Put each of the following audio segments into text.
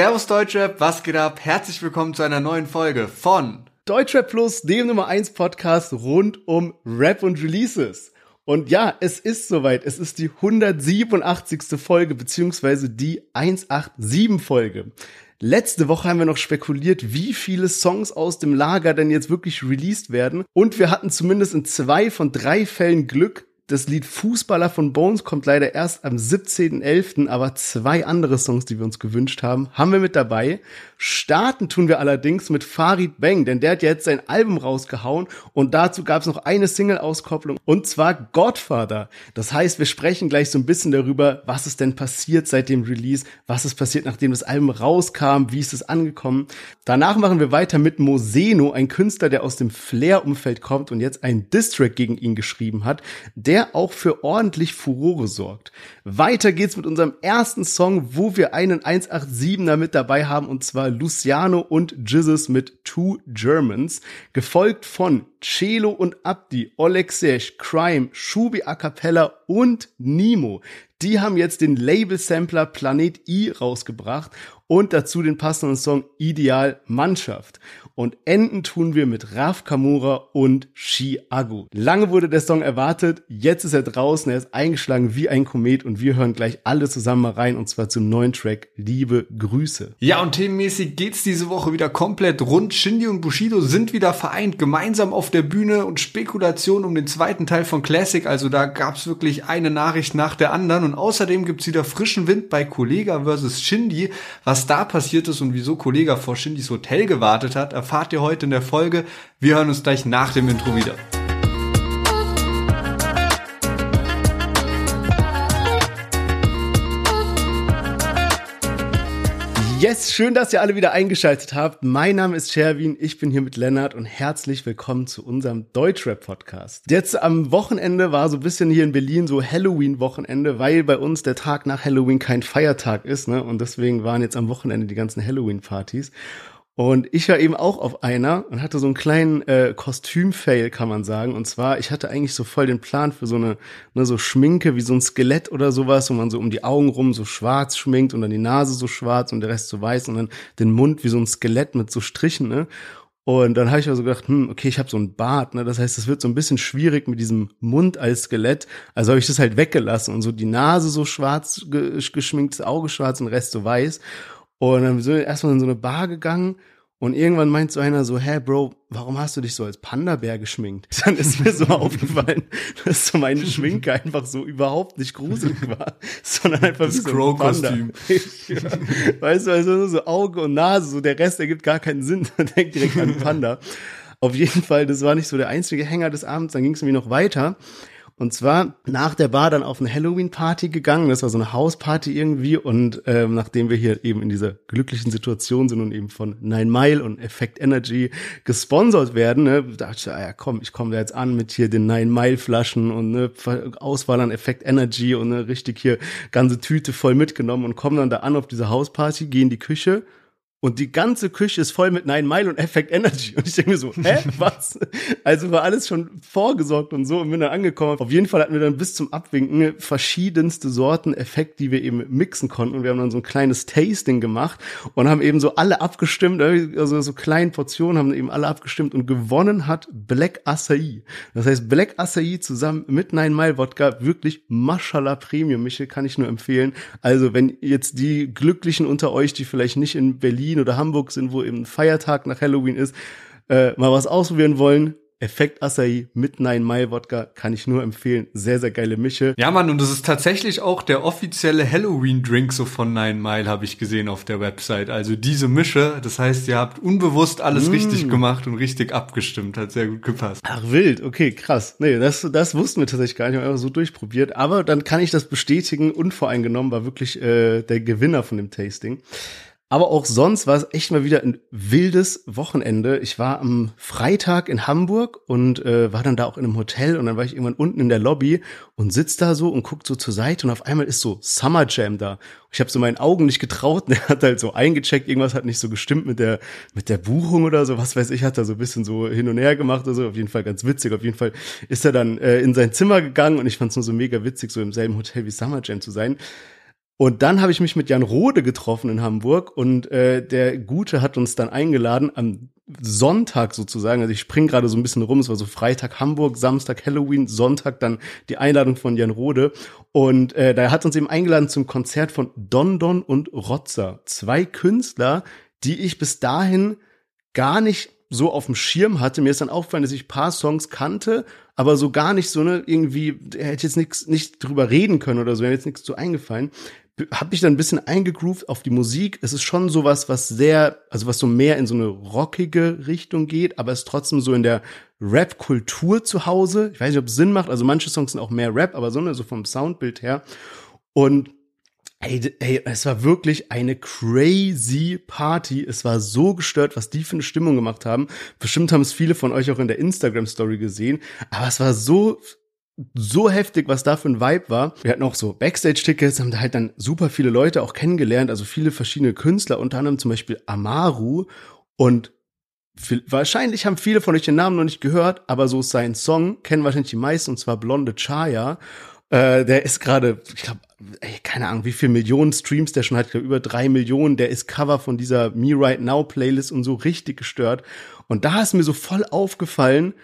Servus Deutschrap, was geht ab? Herzlich willkommen zu einer neuen Folge von Deutschrap Plus, dem Nummer 1 Podcast rund um Rap und Releases. Und ja, es ist soweit. Es ist die 187. Folge, beziehungsweise die 187 Folge. Letzte Woche haben wir noch spekuliert, wie viele Songs aus dem Lager denn jetzt wirklich released werden. Und wir hatten zumindest in zwei von drei Fällen Glück, das Lied Fußballer von Bones kommt leider erst am 17.11., aber zwei andere Songs, die wir uns gewünscht haben, haben wir mit dabei. Starten tun wir allerdings mit Farid Bang, denn der hat jetzt sein Album rausgehauen und dazu gab es noch eine Single-Auskopplung und zwar Godfather. Das heißt, wir sprechen gleich so ein bisschen darüber, was ist denn passiert seit dem Release, was ist passiert, nachdem das Album rauskam, wie ist es angekommen. Danach machen wir weiter mit Moseno, ein Künstler, der aus dem Flair-Umfeld kommt und jetzt einen Distrack gegen ihn geschrieben hat. Der auch für ordentlich Furore sorgt. Weiter geht's mit unserem ersten Song, wo wir einen 187er mit dabei haben, und zwar Luciano und Jizzes mit Two Germans, gefolgt von Celo und Abdi, Olexesh, Crime, Shubi A Cappella und Nemo. Die haben jetzt den Label-Sampler Planet I rausgebracht und dazu den passenden Song Ideal Mannschaft. Und enden tun wir mit Raf Kamura und Shi. Lange wurde der Song erwartet, jetzt ist er draußen, er ist eingeschlagen wie ein Komet und wir hören gleich alle zusammen mal rein und zwar zum neuen Track Liebe Grüße. Ja, und themenmäßig geht's diese Woche wieder komplett rund. Shindy und Bushido sind wieder vereint, gemeinsam auf der Bühne und Spekulation um den zweiten Teil von Classic. Also da gab's wirklich eine Nachricht nach der anderen und außerdem gibt's wieder frischen Wind bei Kollega versus Shindy. Was da passiert ist und wieso Kollega vor Shindys Hotel gewartet hat, erfahrt ihr heute in der Folge. Wir hören uns gleich nach dem Intro wieder. Yes, schön, dass ihr alle wieder eingeschaltet habt. Mein Name ist Sherwin, ich bin hier mit Lennart und herzlich willkommen zu unserem Deutschrap-Podcast. Jetzt am Wochenende war so ein bisschen hier in Berlin so Halloween-Wochenende, weil bei uns der Tag nach Halloween kein Feiertag ist, ne? Und deswegen waren jetzt am Wochenende die ganzen Halloween-Partys. Und ich war eben auch auf einer und hatte so einen kleinen äh, Kostüm-Fail, kann man sagen. Und zwar, ich hatte eigentlich so voll den Plan für so eine, ne, so Schminke wie so ein Skelett oder sowas, wo man so um die Augen rum so schwarz schminkt und dann die Nase so schwarz und der Rest so weiß und dann den Mund wie so ein Skelett mit so Strichen, ne? Und dann habe ich also gedacht, hm, okay, ich habe so einen Bart, ne? Das heißt, es wird so ein bisschen schwierig mit diesem Mund als Skelett. Also habe ich das halt weggelassen und so die Nase so schwarz geschminkt, das Auge schwarz und Rest so weiß. Und dann sind wir erstmal in so eine Bar gegangen und irgendwann meint so einer so, hä, Bro, warum hast du dich so als Panda-Bär geschminkt? Dann ist mir so aufgefallen, dass so meine Schminke einfach so überhaupt nicht gruselig war, sondern einfach das so ein Panda. weißt du, also so Auge und Nase, so der Rest ergibt gar keinen Sinn. Man denkt direkt an Panda. Auf jeden Fall, das war nicht so der einzige Hänger des Abends, dann ging es mir noch weiter. Und zwar nach der Bar dann auf eine Halloween-Party gegangen. Das war so eine Hausparty irgendwie. Und ähm, nachdem wir hier eben in dieser glücklichen Situation sind und eben von Nine Mile und Effect Energy gesponsert werden, ne, dachte ich, ah ja komm, ich komme da jetzt an mit hier den Nine Mile Flaschen und ne, Auswahl an Effect Energy und ne, richtig hier ganze Tüte voll mitgenommen und kommen dann da an auf diese Hausparty, gehen in die Küche und die ganze Küche ist voll mit Nine Mile und Effect Energy. Und ich denke mir so, hä, was? Also war alles schon vorgesorgt und so und bin dann angekommen. Auf jeden Fall hatten wir dann bis zum Abwinken verschiedenste Sorten Effekt, die wir eben mixen konnten. Und wir haben dann so ein kleines Tasting gemacht und haben eben so alle abgestimmt, also so kleinen Portionen haben eben alle abgestimmt und gewonnen hat Black Acai. Das heißt, Black Acai zusammen mit Nine Mile Wodka, wirklich Mashallah Premium, Michel, kann ich nur empfehlen. Also wenn jetzt die Glücklichen unter euch, die vielleicht nicht in Berlin Berlin oder Hamburg sind, wo eben Feiertag nach Halloween ist, äh, mal was ausprobieren wollen, Effekt Acai mit Nine Mile Wodka kann ich nur empfehlen. Sehr, sehr geile Mische. Ja, Mann, und das ist tatsächlich auch der offizielle Halloween-Drink so von Nine Mile, habe ich gesehen auf der Website. Also diese Mische, das heißt, ihr habt unbewusst alles mm. richtig gemacht und richtig abgestimmt. Hat sehr gut gepasst. Ach, wild. Okay, krass. Nee, das, das wussten wir tatsächlich gar nicht. Wir haben einfach so durchprobiert. Aber dann kann ich das bestätigen. Unvoreingenommen war wirklich äh, der Gewinner von dem Tasting. Aber auch sonst war es echt mal wieder ein wildes Wochenende. Ich war am Freitag in Hamburg und äh, war dann da auch in einem Hotel und dann war ich irgendwann unten in der Lobby und sitz da so und guck so zur Seite und auf einmal ist so Summer Jam da. Ich habe so meinen Augen nicht getraut. Und er hat halt so eingecheckt, irgendwas hat nicht so gestimmt mit der mit der Buchung oder so, was weiß ich, hat da so ein bisschen so hin und her gemacht oder so. Auf jeden Fall ganz witzig. Auf jeden Fall ist er dann äh, in sein Zimmer gegangen und ich fand es nur so mega witzig, so im selben Hotel wie Summer Jam zu sein. Und dann habe ich mich mit Jan Rode getroffen in Hamburg und äh, der Gute hat uns dann eingeladen am Sonntag sozusagen. Also ich spring gerade so ein bisschen rum. Es war so Freitag Hamburg, Samstag Halloween, Sonntag dann die Einladung von Jan Rode. Und äh, da hat uns eben eingeladen zum Konzert von Don Don und Rotzer. Zwei Künstler, die ich bis dahin gar nicht so auf dem Schirm hatte. Mir ist dann aufgefallen, dass ich paar Songs kannte, aber so gar nicht so ne irgendwie hätte jetzt nichts nicht drüber reden können oder so, wäre jetzt nichts zu eingefallen habe mich dann ein bisschen eingegroovt auf die Musik. Es ist schon sowas, was sehr, also was so mehr in so eine rockige Richtung geht, aber es ist trotzdem so in der Rap-Kultur zu Hause. Ich weiß nicht, ob es Sinn macht. Also manche Songs sind auch mehr Rap, aber so, ne, so vom Soundbild her. Und Ey, ey, es war wirklich eine crazy Party. Es war so gestört, was die für eine Stimmung gemacht haben. Bestimmt haben es viele von euch auch in der Instagram Story gesehen. Aber es war so so heftig, was da für ein Vibe war. Wir hatten auch so Backstage-Tickets, haben da halt dann super viele Leute auch kennengelernt, also viele verschiedene Künstler, unter anderem zum Beispiel Amaru und viel, wahrscheinlich haben viele von euch den Namen noch nicht gehört, aber so sein Song kennen wahrscheinlich die meisten, und zwar Blonde Chaya. Äh, der ist gerade, ich glaube, keine Ahnung, wie viel Millionen Streams der schon hat, ich glaub, über drei Millionen. Der ist Cover von dieser Me Right Now Playlist und so richtig gestört. Und da ist mir so voll aufgefallen,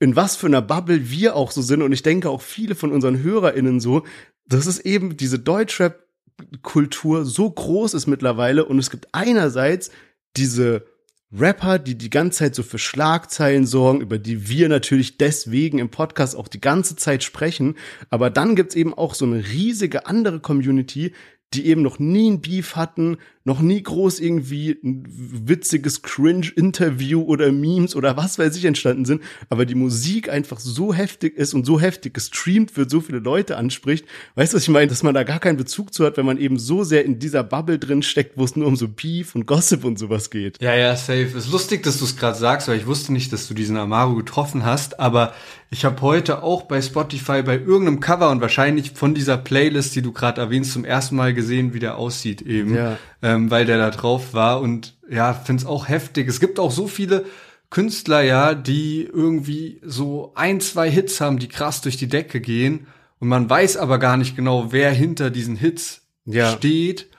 in was für einer Bubble wir auch so sind und ich denke auch viele von unseren HörerInnen so, dass es eben diese Deutschrap-Kultur so groß ist mittlerweile und es gibt einerseits diese Rapper, die die ganze Zeit so für Schlagzeilen sorgen, über die wir natürlich deswegen im Podcast auch die ganze Zeit sprechen. Aber dann gibt's eben auch so eine riesige andere Community, die eben noch nie ein Beef hatten, noch nie groß irgendwie ein witziges Cringe-Interview oder Memes oder was weiß ich entstanden sind, aber die Musik einfach so heftig ist und so heftig gestreamt wird, so viele Leute anspricht. Weißt du, was ich meine? Dass man da gar keinen Bezug zu hat, wenn man eben so sehr in dieser Bubble drin steckt, wo es nur um so Beef und Gossip und sowas geht. Ja, ja, safe. Ist lustig, dass du es gerade sagst, weil ich wusste nicht, dass du diesen Amaru getroffen hast, aber ich habe heute auch bei Spotify bei irgendeinem Cover und wahrscheinlich von dieser Playlist, die du gerade erwähnst, zum ersten Mal gesehen, wie der aussieht eben. Ja ähm, weil der da drauf war und ja, find's auch heftig. Es gibt auch so viele Künstler, ja, die irgendwie so ein, zwei Hits haben, die krass durch die Decke gehen und man weiß aber gar nicht genau, wer hinter diesen Hits ja. steht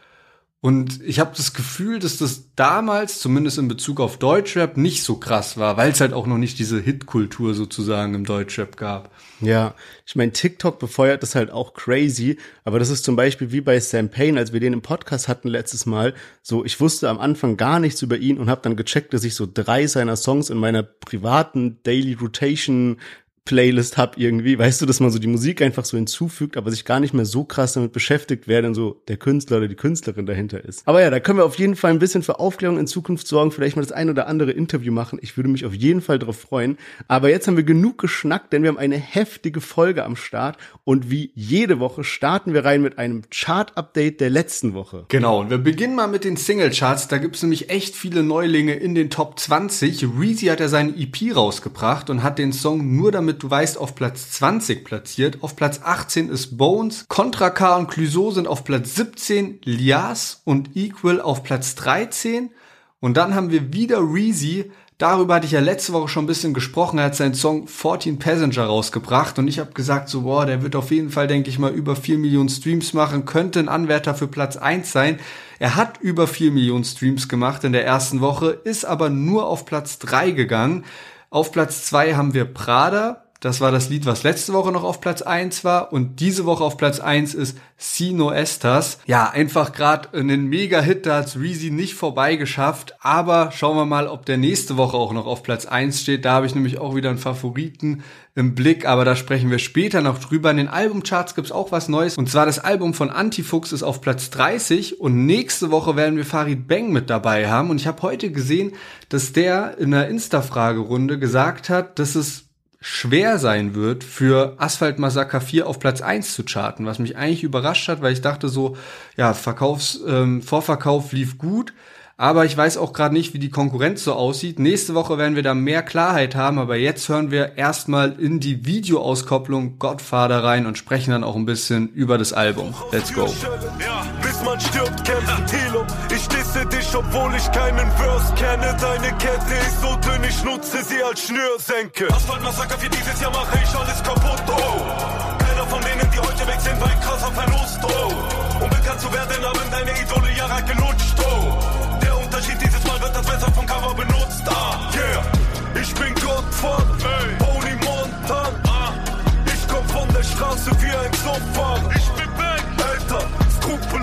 und ich habe das Gefühl, dass das damals, zumindest in Bezug auf Deutschrap, nicht so krass war, weil es halt auch noch nicht diese Hitkultur sozusagen im Deutschrap gab. Ja, ich meine, TikTok befeuert das halt auch crazy, aber das ist zum Beispiel wie bei Sam Payne, als wir den im Podcast hatten letztes Mal. So, ich wusste am Anfang gar nichts über ihn und habe dann gecheckt, dass ich so drei seiner Songs in meiner privaten Daily Rotation Playlist hab irgendwie, weißt du, dass man so die Musik einfach so hinzufügt, aber sich gar nicht mehr so krass damit beschäftigt, wer denn so der Künstler oder die Künstlerin dahinter ist. Aber ja, da können wir auf jeden Fall ein bisschen für Aufklärung in Zukunft sorgen, vielleicht mal das ein oder andere Interview machen. Ich würde mich auf jeden Fall darauf freuen. Aber jetzt haben wir genug geschnackt, denn wir haben eine heftige Folge am Start und wie jede Woche starten wir rein mit einem Chart-Update der letzten Woche. Genau, und wir beginnen mal mit den Single-Charts. Da gibt's nämlich echt viele Neulinge in den Top 20. Reezy hat ja seine EP rausgebracht und hat den Song nur damit du weißt, auf Platz 20 platziert. Auf Platz 18 ist Bones. Contra K und Clouseau sind auf Platz 17. Lias und Equal auf Platz 13. Und dann haben wir wieder Reezy. Darüber hatte ich ja letzte Woche schon ein bisschen gesprochen. Er hat seinen Song 14 Passenger rausgebracht und ich habe gesagt, so, boah, der wird auf jeden Fall, denke ich mal, über 4 Millionen Streams machen, könnte ein Anwärter für Platz 1 sein. Er hat über 4 Millionen Streams gemacht in der ersten Woche, ist aber nur auf Platz 3 gegangen. Auf Platz 2 haben wir Prada. Das war das Lied, was letzte Woche noch auf Platz eins war. Und diese Woche auf Platz eins ist Sino Estas. Ja, einfach gerade einen Mega-Hit, da hat's Reezy nicht vorbeigeschafft. Aber schauen wir mal, ob der nächste Woche auch noch auf Platz eins steht. Da habe ich nämlich auch wieder einen Favoriten im Blick, aber da sprechen wir später noch drüber. In den Albumcharts gibt's auch was Neues. Und zwar das Album von Antifuchs ist auf Platz 30 und nächste Woche werden wir Farid Bang mit dabei haben. Und ich habe heute gesehen, dass der in einer Insta-Fragerunde gesagt hat, dass es schwer sein wird, für Asphalt Massaker 4 auf Platz 1 zu charten, was mich eigentlich überrascht hat, weil ich dachte so, ja, Verkaufs, ähm, Vorverkauf lief gut, aber ich weiß auch gerade nicht, wie die Konkurrenz so aussieht. Nächste Woche werden wir da mehr Klarheit haben, aber jetzt hören wir erstmal in die Videoauskopplung Godfather rein und sprechen dann auch ein bisschen über das Album. Let's go. Ja, disse dich, obwohl ich keinen Verse kenne. Deine Kette ist so dünn, ich nutze sie als Schnürsenke. Asphalt Massaker für dieses Jahr mache ich alles kaputt. Oh von denen, die heute weg sind, war ein krasser Verlust, oh. Um bekannt zu werden, haben deine Idole Jahre gelutscht, oh. Der Unterschied dieses Mal wird das Messer vom Cover benutzt, ah, yeah. Ich bin Gottvater, hey. Pony Montan, ah. Ich komm von der Straße wie ein Sofa. Ich bin weg, Alter, skrupelloser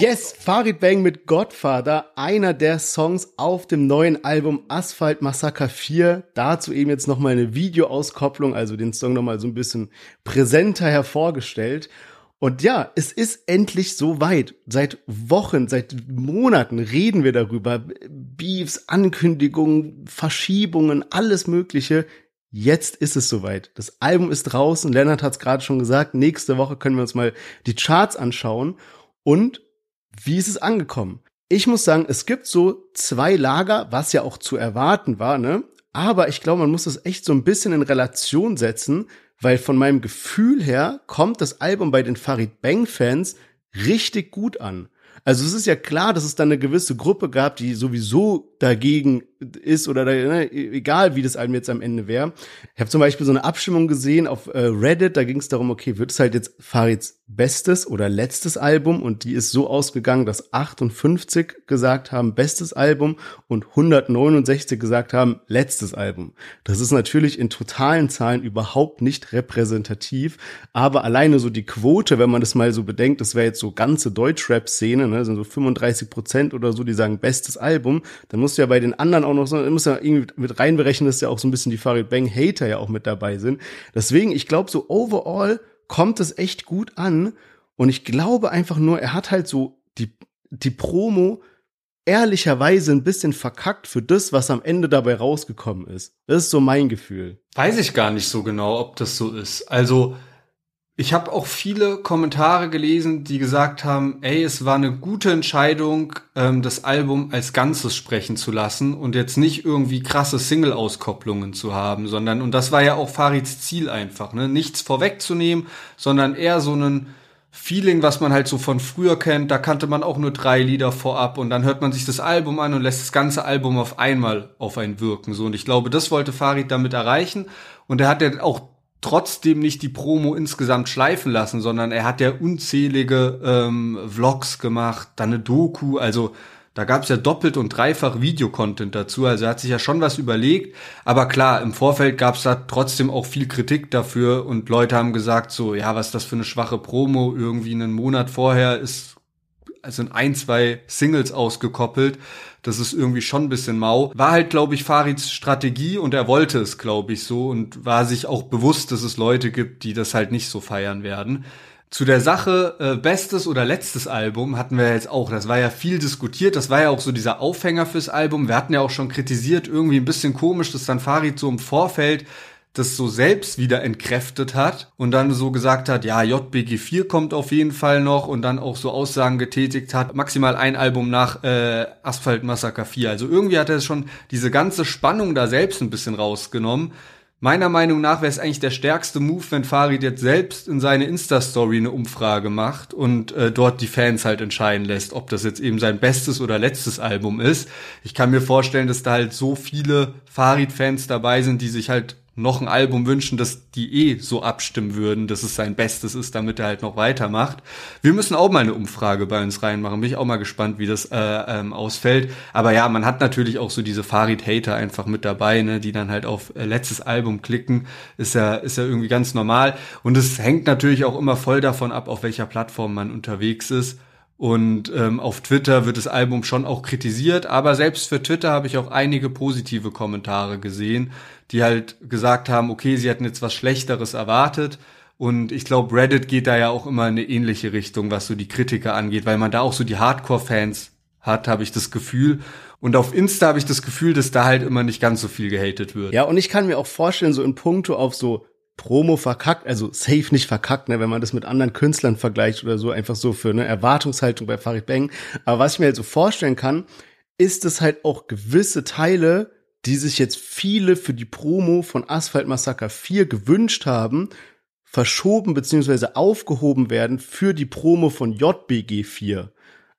Yes, Farid Bang mit Godfather, einer der Songs auf dem neuen Album Asphalt Massacre 4. Dazu eben jetzt nochmal eine Videoauskopplung, also den Song nochmal so ein bisschen präsenter hervorgestellt. Und ja, es ist endlich so weit. Seit Wochen, seit Monaten reden wir darüber. Beefs, Ankündigungen, Verschiebungen, alles Mögliche. Jetzt ist es soweit. Das Album ist draußen. Lennart hat es gerade schon gesagt. Nächste Woche können wir uns mal die Charts anschauen. Und wie ist es angekommen? Ich muss sagen, es gibt so zwei Lager, was ja auch zu erwarten war, ne? Aber ich glaube, man muss das echt so ein bisschen in Relation setzen, weil von meinem Gefühl her kommt das Album bei den Farid Bang Fans richtig gut an. Also es ist ja klar, dass es dann eine gewisse Gruppe gab, die sowieso dagegen ist oder da, ne, egal wie das Album jetzt am Ende wäre. Ich habe zum Beispiel so eine Abstimmung gesehen auf äh, Reddit, da ging es darum, okay, wird es halt jetzt Farids bestes oder letztes Album und die ist so ausgegangen, dass 58 gesagt haben bestes Album und 169 gesagt haben letztes Album. Das ist natürlich in totalen Zahlen überhaupt nicht repräsentativ, aber alleine so die Quote, wenn man das mal so bedenkt, das wäre jetzt so ganze Deutschrap-Szene, ne, sind so 35 Prozent oder so, die sagen bestes Album, dann musst du ja bei den anderen auch noch so, muss ja irgendwie mit reinberechnen, dass ja auch so ein bisschen die Farid Bang Hater ja auch mit dabei sind. Deswegen, ich glaube so overall kommt es echt gut an. Und ich glaube einfach nur, er hat halt so die, die Promo ehrlicherweise ein bisschen verkackt für das, was am Ende dabei rausgekommen ist. Das ist so mein Gefühl. Weiß ich gar nicht so genau, ob das so ist. Also, ich habe auch viele Kommentare gelesen, die gesagt haben, ey, es war eine gute Entscheidung, ähm, das Album als Ganzes sprechen zu lassen und jetzt nicht irgendwie krasse Single-Auskopplungen zu haben, sondern, und das war ja auch Farids Ziel einfach, ne, nichts vorwegzunehmen, sondern eher so einen Feeling, was man halt so von früher kennt, da kannte man auch nur drei Lieder vorab und dann hört man sich das Album an und lässt das ganze Album auf einmal auf einen wirken, so, und ich glaube, das wollte Farid damit erreichen. Und er hat ja auch trotzdem nicht die Promo insgesamt schleifen lassen, sondern er hat ja unzählige ähm, Vlogs gemacht, dann eine Doku, also da gab es ja doppelt und dreifach Videocontent dazu, also er hat sich ja schon was überlegt, aber klar, im Vorfeld gab es da trotzdem auch viel Kritik dafür. Und Leute haben gesagt so, ja, was ist das für eine schwache Promo, irgendwie einen Monat vorher ist also ein, zwei Singles ausgekoppelt. Das ist irgendwie schon ein bisschen mau. War halt, glaube ich, Farids Strategie und er wollte es, glaube ich, so und war sich auch bewusst, dass es Leute gibt, die das halt nicht so feiern werden. Zu der Sache äh, bestes oder letztes Album hatten wir jetzt auch, das war ja viel diskutiert, das war ja auch so dieser Aufhänger fürs Album. Wir hatten ja auch schon kritisiert, irgendwie ein bisschen komisch, dass dann Farid so im Vorfeld das so selbst wieder entkräftet hat und dann so gesagt hat, ja, JBG 4 kommt auf jeden Fall noch und dann auch so Aussagen getätigt hat, maximal ein Album nach äh, Asphalt Massacre 4. Also irgendwie hat er schon diese ganze Spannung da selbst ein bisschen rausgenommen. Meiner Meinung nach wäre es eigentlich der stärkste Move, wenn Farid jetzt selbst in seine Insta-Story eine Umfrage macht und äh, dort die Fans halt entscheiden lässt, ob das jetzt eben sein bestes oder letztes Album ist. Ich kann mir vorstellen, dass da halt so viele Farid-Fans dabei sind, die sich halt noch ein Album wünschen, dass die eh so abstimmen würden, dass es sein Bestes ist, damit er halt noch weitermacht. Wir müssen auch mal eine Umfrage bei uns reinmachen. Bin ich auch mal gespannt, wie das äh, ähm, ausfällt. Aber ja, man hat natürlich auch so diese Farid-Hater einfach mit dabei, ne, die dann halt auf äh, letztes Album klicken. Ist ja, ist ja irgendwie ganz normal. Und es hängt natürlich auch immer voll davon ab, auf welcher Plattform man unterwegs ist. Und ähm, auf Twitter wird das Album schon auch kritisiert, aber selbst für Twitter habe ich auch einige positive Kommentare gesehen, die halt gesagt haben, okay, sie hatten jetzt was Schlechteres erwartet. Und ich glaube, Reddit geht da ja auch immer in eine ähnliche Richtung, was so die Kritiker angeht, weil man da auch so die Hardcore-Fans hat, habe ich das Gefühl. Und auf Insta habe ich das Gefühl, dass da halt immer nicht ganz so viel gehatet wird. Ja, und ich kann mir auch vorstellen, so in puncto auf so Promo verkackt, also safe nicht verkackt, ne, wenn man das mit anderen Künstlern vergleicht oder so, einfach so für eine Erwartungshaltung bei Farid Bang. Aber was ich mir halt so vorstellen kann, ist es halt auch gewisse Teile, die sich jetzt viele für die Promo von Asphalt Massacre 4 gewünscht haben, verschoben beziehungsweise aufgehoben werden für die Promo von JBG 4.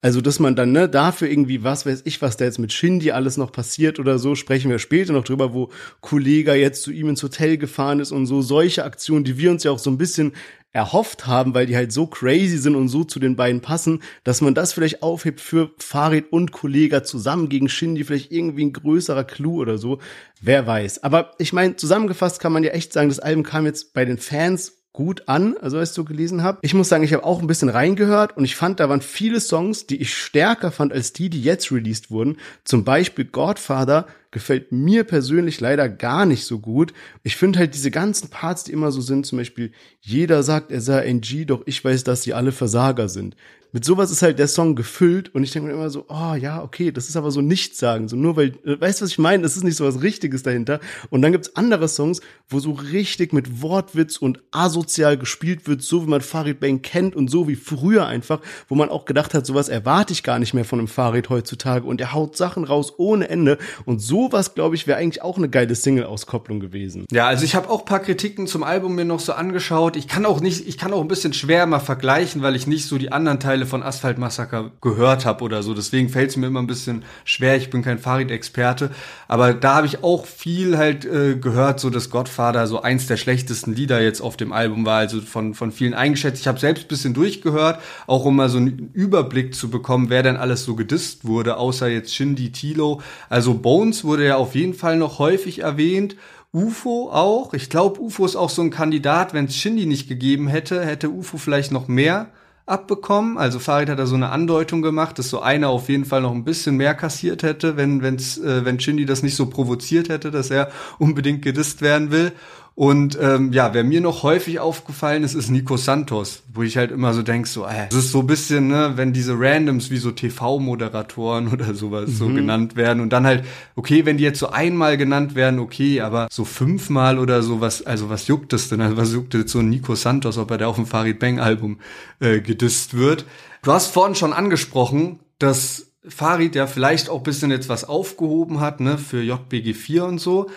Also, dass man dann, ne, dafür irgendwie, was weiß ich, was da jetzt mit Shindy alles noch passiert oder so, sprechen wir später noch drüber, wo Kollega jetzt zu ihm ins Hotel gefahren ist und so solche Aktionen, die wir uns ja auch so ein bisschen erhofft haben, weil die halt so crazy sind und so zu den beiden passen, dass man das vielleicht aufhebt für Farid und Kollega zusammen gegen Shindy, vielleicht irgendwie ein größerer Clou oder so. Wer weiß. Aber ich meine, zusammengefasst kann man ja echt sagen, das Album kam jetzt bei den Fans gut an, also als du gelesen habe. Ich muss sagen, ich habe auch ein bisschen reingehört und ich fand, da waren viele Songs, die ich stärker fand als die, die jetzt released wurden. Zum Beispiel Godfather gefällt mir persönlich leider gar nicht so gut. Ich finde halt diese ganzen Parts, die immer so sind, zum Beispiel jeder sagt, er sei ein G, doch ich weiß, dass sie alle Versager sind mit sowas ist halt der Song gefüllt und ich denke mir immer so, oh ja, okay, das ist aber so nichts sagen, so nur weil, äh, weißt du, was ich meine? Es ist nicht so was Richtiges dahinter. Und dann gibt's andere Songs, wo so richtig mit Wortwitz und asozial gespielt wird, so wie man Farid Bang kennt und so wie früher einfach, wo man auch gedacht hat, sowas erwarte ich gar nicht mehr von einem Farid heutzutage und er haut Sachen raus ohne Ende und sowas, glaube ich, wäre eigentlich auch eine geile Single-Auskopplung gewesen. Ja, also ich habe auch paar Kritiken zum Album mir noch so angeschaut. Ich kann auch nicht, ich kann auch ein bisschen schwer mal vergleichen, weil ich nicht so die anderen Teile Teile von Asphalt Massaker gehört habe oder so. Deswegen fällt es mir immer ein bisschen schwer. Ich bin kein Farid-Experte. Aber da habe ich auch viel halt äh, gehört, so dass Godfather so eins der schlechtesten Lieder jetzt auf dem Album war. Also von, von vielen eingeschätzt. Ich habe selbst bisschen durchgehört, auch um mal so einen Überblick zu bekommen, wer denn alles so gedisst wurde, außer jetzt Shindy Tilo. Also Bones wurde ja auf jeden Fall noch häufig erwähnt. UFO auch. Ich glaube, UFO ist auch so ein Kandidat. Wenn es Shindy nicht gegeben hätte, hätte UFO vielleicht noch mehr abbekommen. Also Farid hat da so eine Andeutung gemacht, dass so einer auf jeden Fall noch ein bisschen mehr kassiert hätte, wenn wenn's, äh, wenn Shindy das nicht so provoziert hätte, dass er unbedingt gedisst werden will. Und ähm, ja, wer mir noch häufig aufgefallen ist, ist Nico Santos, wo ich halt immer so denk, so, äh, das ist so ein bisschen, ne, wenn diese Randoms wie so TV-Moderatoren oder sowas mhm. so genannt werden und dann halt, okay, wenn die jetzt so einmal genannt werden, okay, aber so fünfmal oder so, was, also was juckt es denn? Also was juckt jetzt so ein Nico Santos, ob er da auf dem Farid Bang Album äh, gedisst wird? Du hast vorhin schon angesprochen, dass Farid ja vielleicht auch bisschen jetzt was aufgehoben hat, ne, für JBG 4 und so.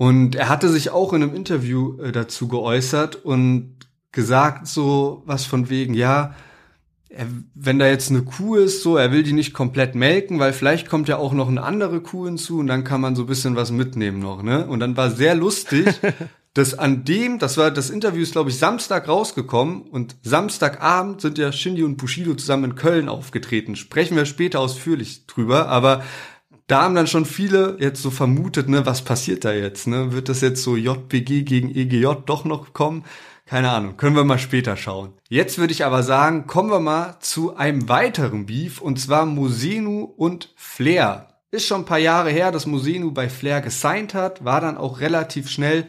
Und er hatte sich auch in einem Interview äh, dazu geäußert und gesagt so was von wegen, ja, er, wenn da jetzt eine Kuh ist, so, er will die nicht komplett melken, weil vielleicht kommt ja auch noch eine andere Kuh hinzu und dann kann man so ein bisschen was mitnehmen noch, ne? Und dann war sehr lustig, dass an dem, das war, das Interview ist, glaube ich, Samstag rausgekommen und Samstagabend sind ja Shindy und Bushido zusammen in Köln aufgetreten. Sprechen wir später ausführlich drüber, aber da haben dann schon viele jetzt so vermutet, ne, was passiert da jetzt, ne? Wird das jetzt so JBG gegen EGJ doch noch kommen? Keine Ahnung, können wir mal später schauen. Jetzt würde ich aber sagen, kommen wir mal zu einem weiteren Beef und zwar Musenu und Flair. Ist schon ein paar Jahre her, dass Musenu bei Flair gesigned hat, war dann auch relativ schnell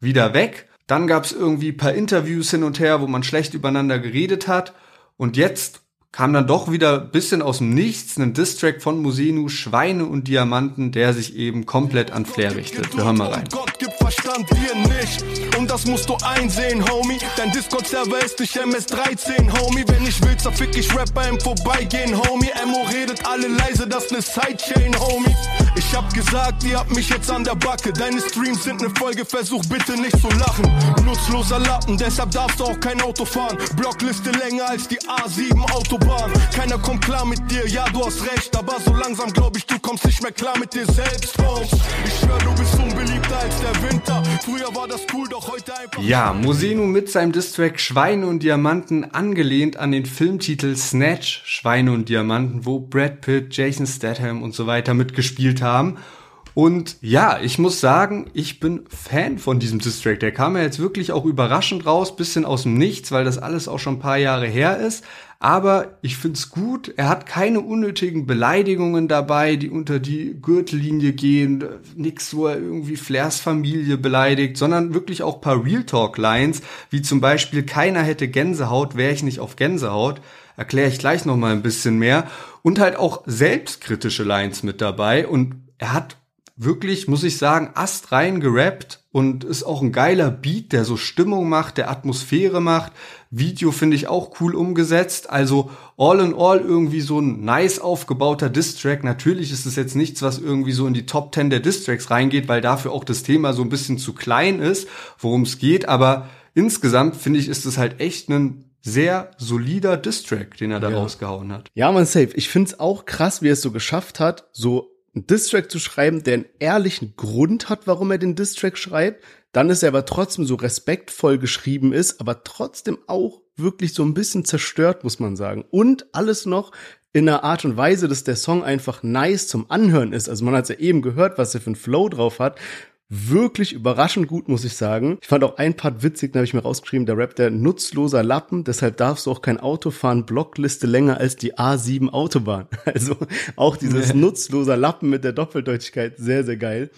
wieder weg. Dann gab es irgendwie paar Interviews hin und her, wo man schlecht übereinander geredet hat. Und jetzt kam dann doch wieder bisschen aus dem Nichts ein Distrack von Musenu, Schweine und Diamanten, der sich eben komplett an Flair richtet. Wir hören mal rein. Gott gibt Verstand, wir nicht. Und das musst du einsehen, Homie. Dein Discord-Server ist nicht MS-13, Homie. Wenn ich will, zerfick ich Rapper im Vorbeigehen, Homie. Emo redet alle leise, das ne Sidechain, Homie. Ich hab gesagt, ihr habt mich jetzt an der Backe. Deine Streams sind ne Folge, versuch bitte nicht zu lachen. Nutzloser Lappen, deshalb darfst du auch kein Auto fahren. Blockliste länger als die A7 Autobahn. Keiner kommt klar mit dir, ja, du hast recht. Aber so langsam glaub ich, du kommst nicht mehr klar mit dir selbst, Bones. Ich schwör, du bist unbeliebter als der Winter. Früher war das cool, doch heute einfach. Ja, Musenu mit seinem Distrack Schweine und Diamanten angelehnt an den Filmtitel Snatch, Schweine und Diamanten, wo Brad Pitt, Jason Statham und so weiter mitgespielt haben. Und ja, ich muss sagen, ich bin Fan von diesem Distrack. Der kam ja jetzt wirklich auch überraschend raus, bisschen aus dem Nichts, weil das alles auch schon ein paar Jahre her ist. Aber ich find's gut. Er hat keine unnötigen Beleidigungen dabei, die unter die Gürtellinie gehen. Nix, wo er irgendwie Flairs Familie beleidigt, sondern wirklich auch paar Real Talk Lines, wie zum Beispiel keiner hätte Gänsehaut, wäre ich nicht auf Gänsehaut. Erkläre ich gleich noch mal ein bisschen mehr. Und halt auch selbstkritische Lines mit dabei. Und er hat wirklich, muss ich sagen, astrein gerappt und ist auch ein geiler Beat, der so Stimmung macht, der Atmosphäre macht. Video finde ich auch cool umgesetzt. Also all in all irgendwie so ein nice aufgebauter Distrack. Natürlich ist es jetzt nichts, was irgendwie so in die Top 10 der Distracks reingeht, weil dafür auch das Thema so ein bisschen zu klein ist, worum es geht. Aber insgesamt finde ich, ist es halt echt ein sehr solider Distrack, den er da ja. rausgehauen hat. Ja, man safe. Ich find's auch krass, wie er es so geschafft hat, so einen Distrack zu schreiben, der einen ehrlichen Grund hat, warum er den Distrack schreibt. Dann ist er aber trotzdem so respektvoll geschrieben ist, aber trotzdem auch wirklich so ein bisschen zerstört, muss man sagen. Und alles noch in einer Art und Weise, dass der Song einfach nice zum Anhören ist. Also man hat ja eben gehört, was er für einen Flow drauf hat wirklich überraschend gut, muss ich sagen. Ich fand auch ein Part witzig, da habe ich mir rausgeschrieben, der Rap der nutzloser Lappen, deshalb darfst du auch kein Auto fahren, Blockliste länger als die A7 Autobahn. Also auch dieses nutzloser Lappen mit der Doppeldeutigkeit, sehr, sehr geil.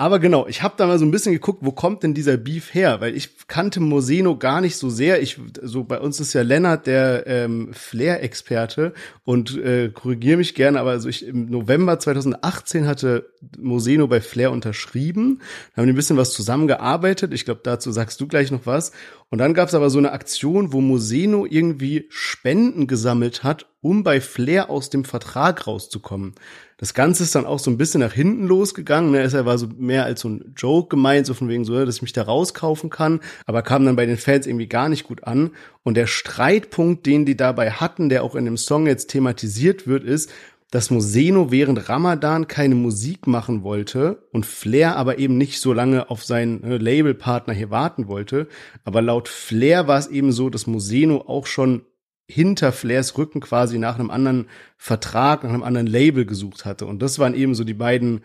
Aber genau, ich habe da mal so ein bisschen geguckt, wo kommt denn dieser Beef her? Weil ich kannte Moseno gar nicht so sehr. Ich so bei uns ist ja Lennart der ähm, Flair-Experte und äh, korrigiere mich gerne, aber also ich im November 2018 hatte Moseno bei Flair unterschrieben, haben ein bisschen was zusammengearbeitet. Ich glaube, dazu sagst du gleich noch was. Und dann gab es aber so eine Aktion, wo Moseno irgendwie Spenden gesammelt hat, um bei Flair aus dem Vertrag rauszukommen. Das Ganze ist dann auch so ein bisschen nach hinten losgegangen. Ne? War so mehr als so ein Joke gemeint, so von wegen so, dass ich mich da rauskaufen kann, aber kam dann bei den Fans irgendwie gar nicht gut an. Und der Streitpunkt, den die dabei hatten, der auch in dem Song jetzt thematisiert wird, ist, dass Moseno während Ramadan keine Musik machen wollte und Flair aber eben nicht so lange auf seinen ne, Labelpartner hier warten wollte. Aber laut Flair war es eben so, dass Moseno auch schon hinter Flairs Rücken quasi nach einem anderen Vertrag, nach einem anderen Label gesucht hatte. Und das waren eben so die beiden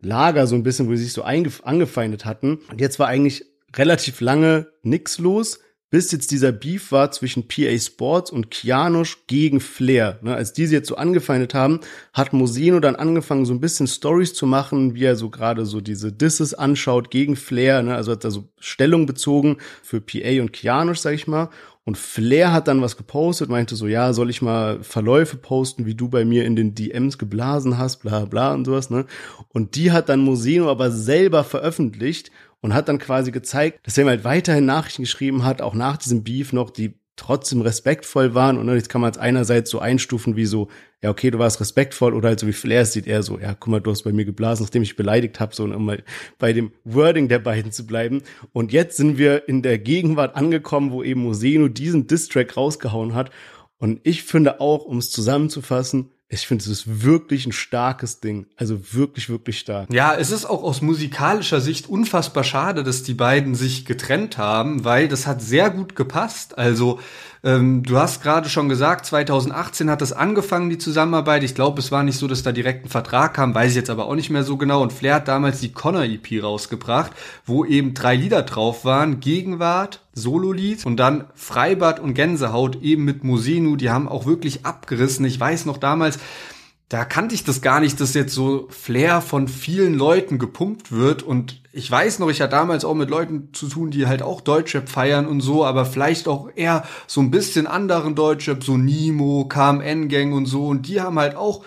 Lager so ein bisschen, wo sie sich so angefeindet hatten. Und jetzt war eigentlich relativ lange nix los, bis jetzt dieser Beef war zwischen PA Sports und Kianosch gegen Flair. Ne, als diese jetzt so angefeindet haben, hat Mosino dann angefangen, so ein bisschen Stories zu machen, wie er so gerade so diese Disses anschaut gegen Flair. Ne, also hat er so Stellung bezogen für PA und Kianosch, sag ich mal. Und Flair hat dann was gepostet, meinte so, ja, soll ich mal Verläufe posten, wie du bei mir in den DMs geblasen hast, bla bla und sowas, ne? Und die hat dann Moseno aber selber veröffentlicht und hat dann quasi gezeigt, dass er halt weiterhin Nachrichten geschrieben hat, auch nach diesem Beef noch, die trotzdem respektvoll waren. Und jetzt kann man es einerseits so einstufen wie so, ja, okay, du warst respektvoll, oder halt so wie Flair sieht er so, ja, guck mal, du hast bei mir geblasen, nachdem ich beleidigt habe, so, um mal bei dem Wording der beiden zu bleiben. Und jetzt sind wir in der Gegenwart angekommen, wo eben Moseno diesen Distrack rausgehauen hat. Und ich finde auch, um es zusammenzufassen, ich finde, es ist wirklich ein starkes Ding. Also wirklich, wirklich stark. Ja, es ist auch aus musikalischer Sicht unfassbar schade, dass die beiden sich getrennt haben, weil das hat sehr gut gepasst. Also ähm, du hast gerade schon gesagt, 2018 hat das angefangen, die Zusammenarbeit. Ich glaube, es war nicht so, dass da direkt ein Vertrag kam, weiß ich jetzt aber auch nicht mehr so genau. Und Flair hat damals die Connor EP rausgebracht, wo eben drei Lieder drauf waren. Gegenwart, Sololied und dann Freibad und Gänsehaut eben mit Mosenu. Die haben auch wirklich abgerissen. Ich weiß noch damals, da kannte ich das gar nicht, dass jetzt so Flair von vielen Leuten gepumpt wird. Und ich weiß noch, ich hatte damals auch mit Leuten zu tun, die halt auch Deutschrap feiern und so, aber vielleicht auch eher so ein bisschen anderen Deutschrap, so Nimo, KMN-Gang und so. Und die haben halt auch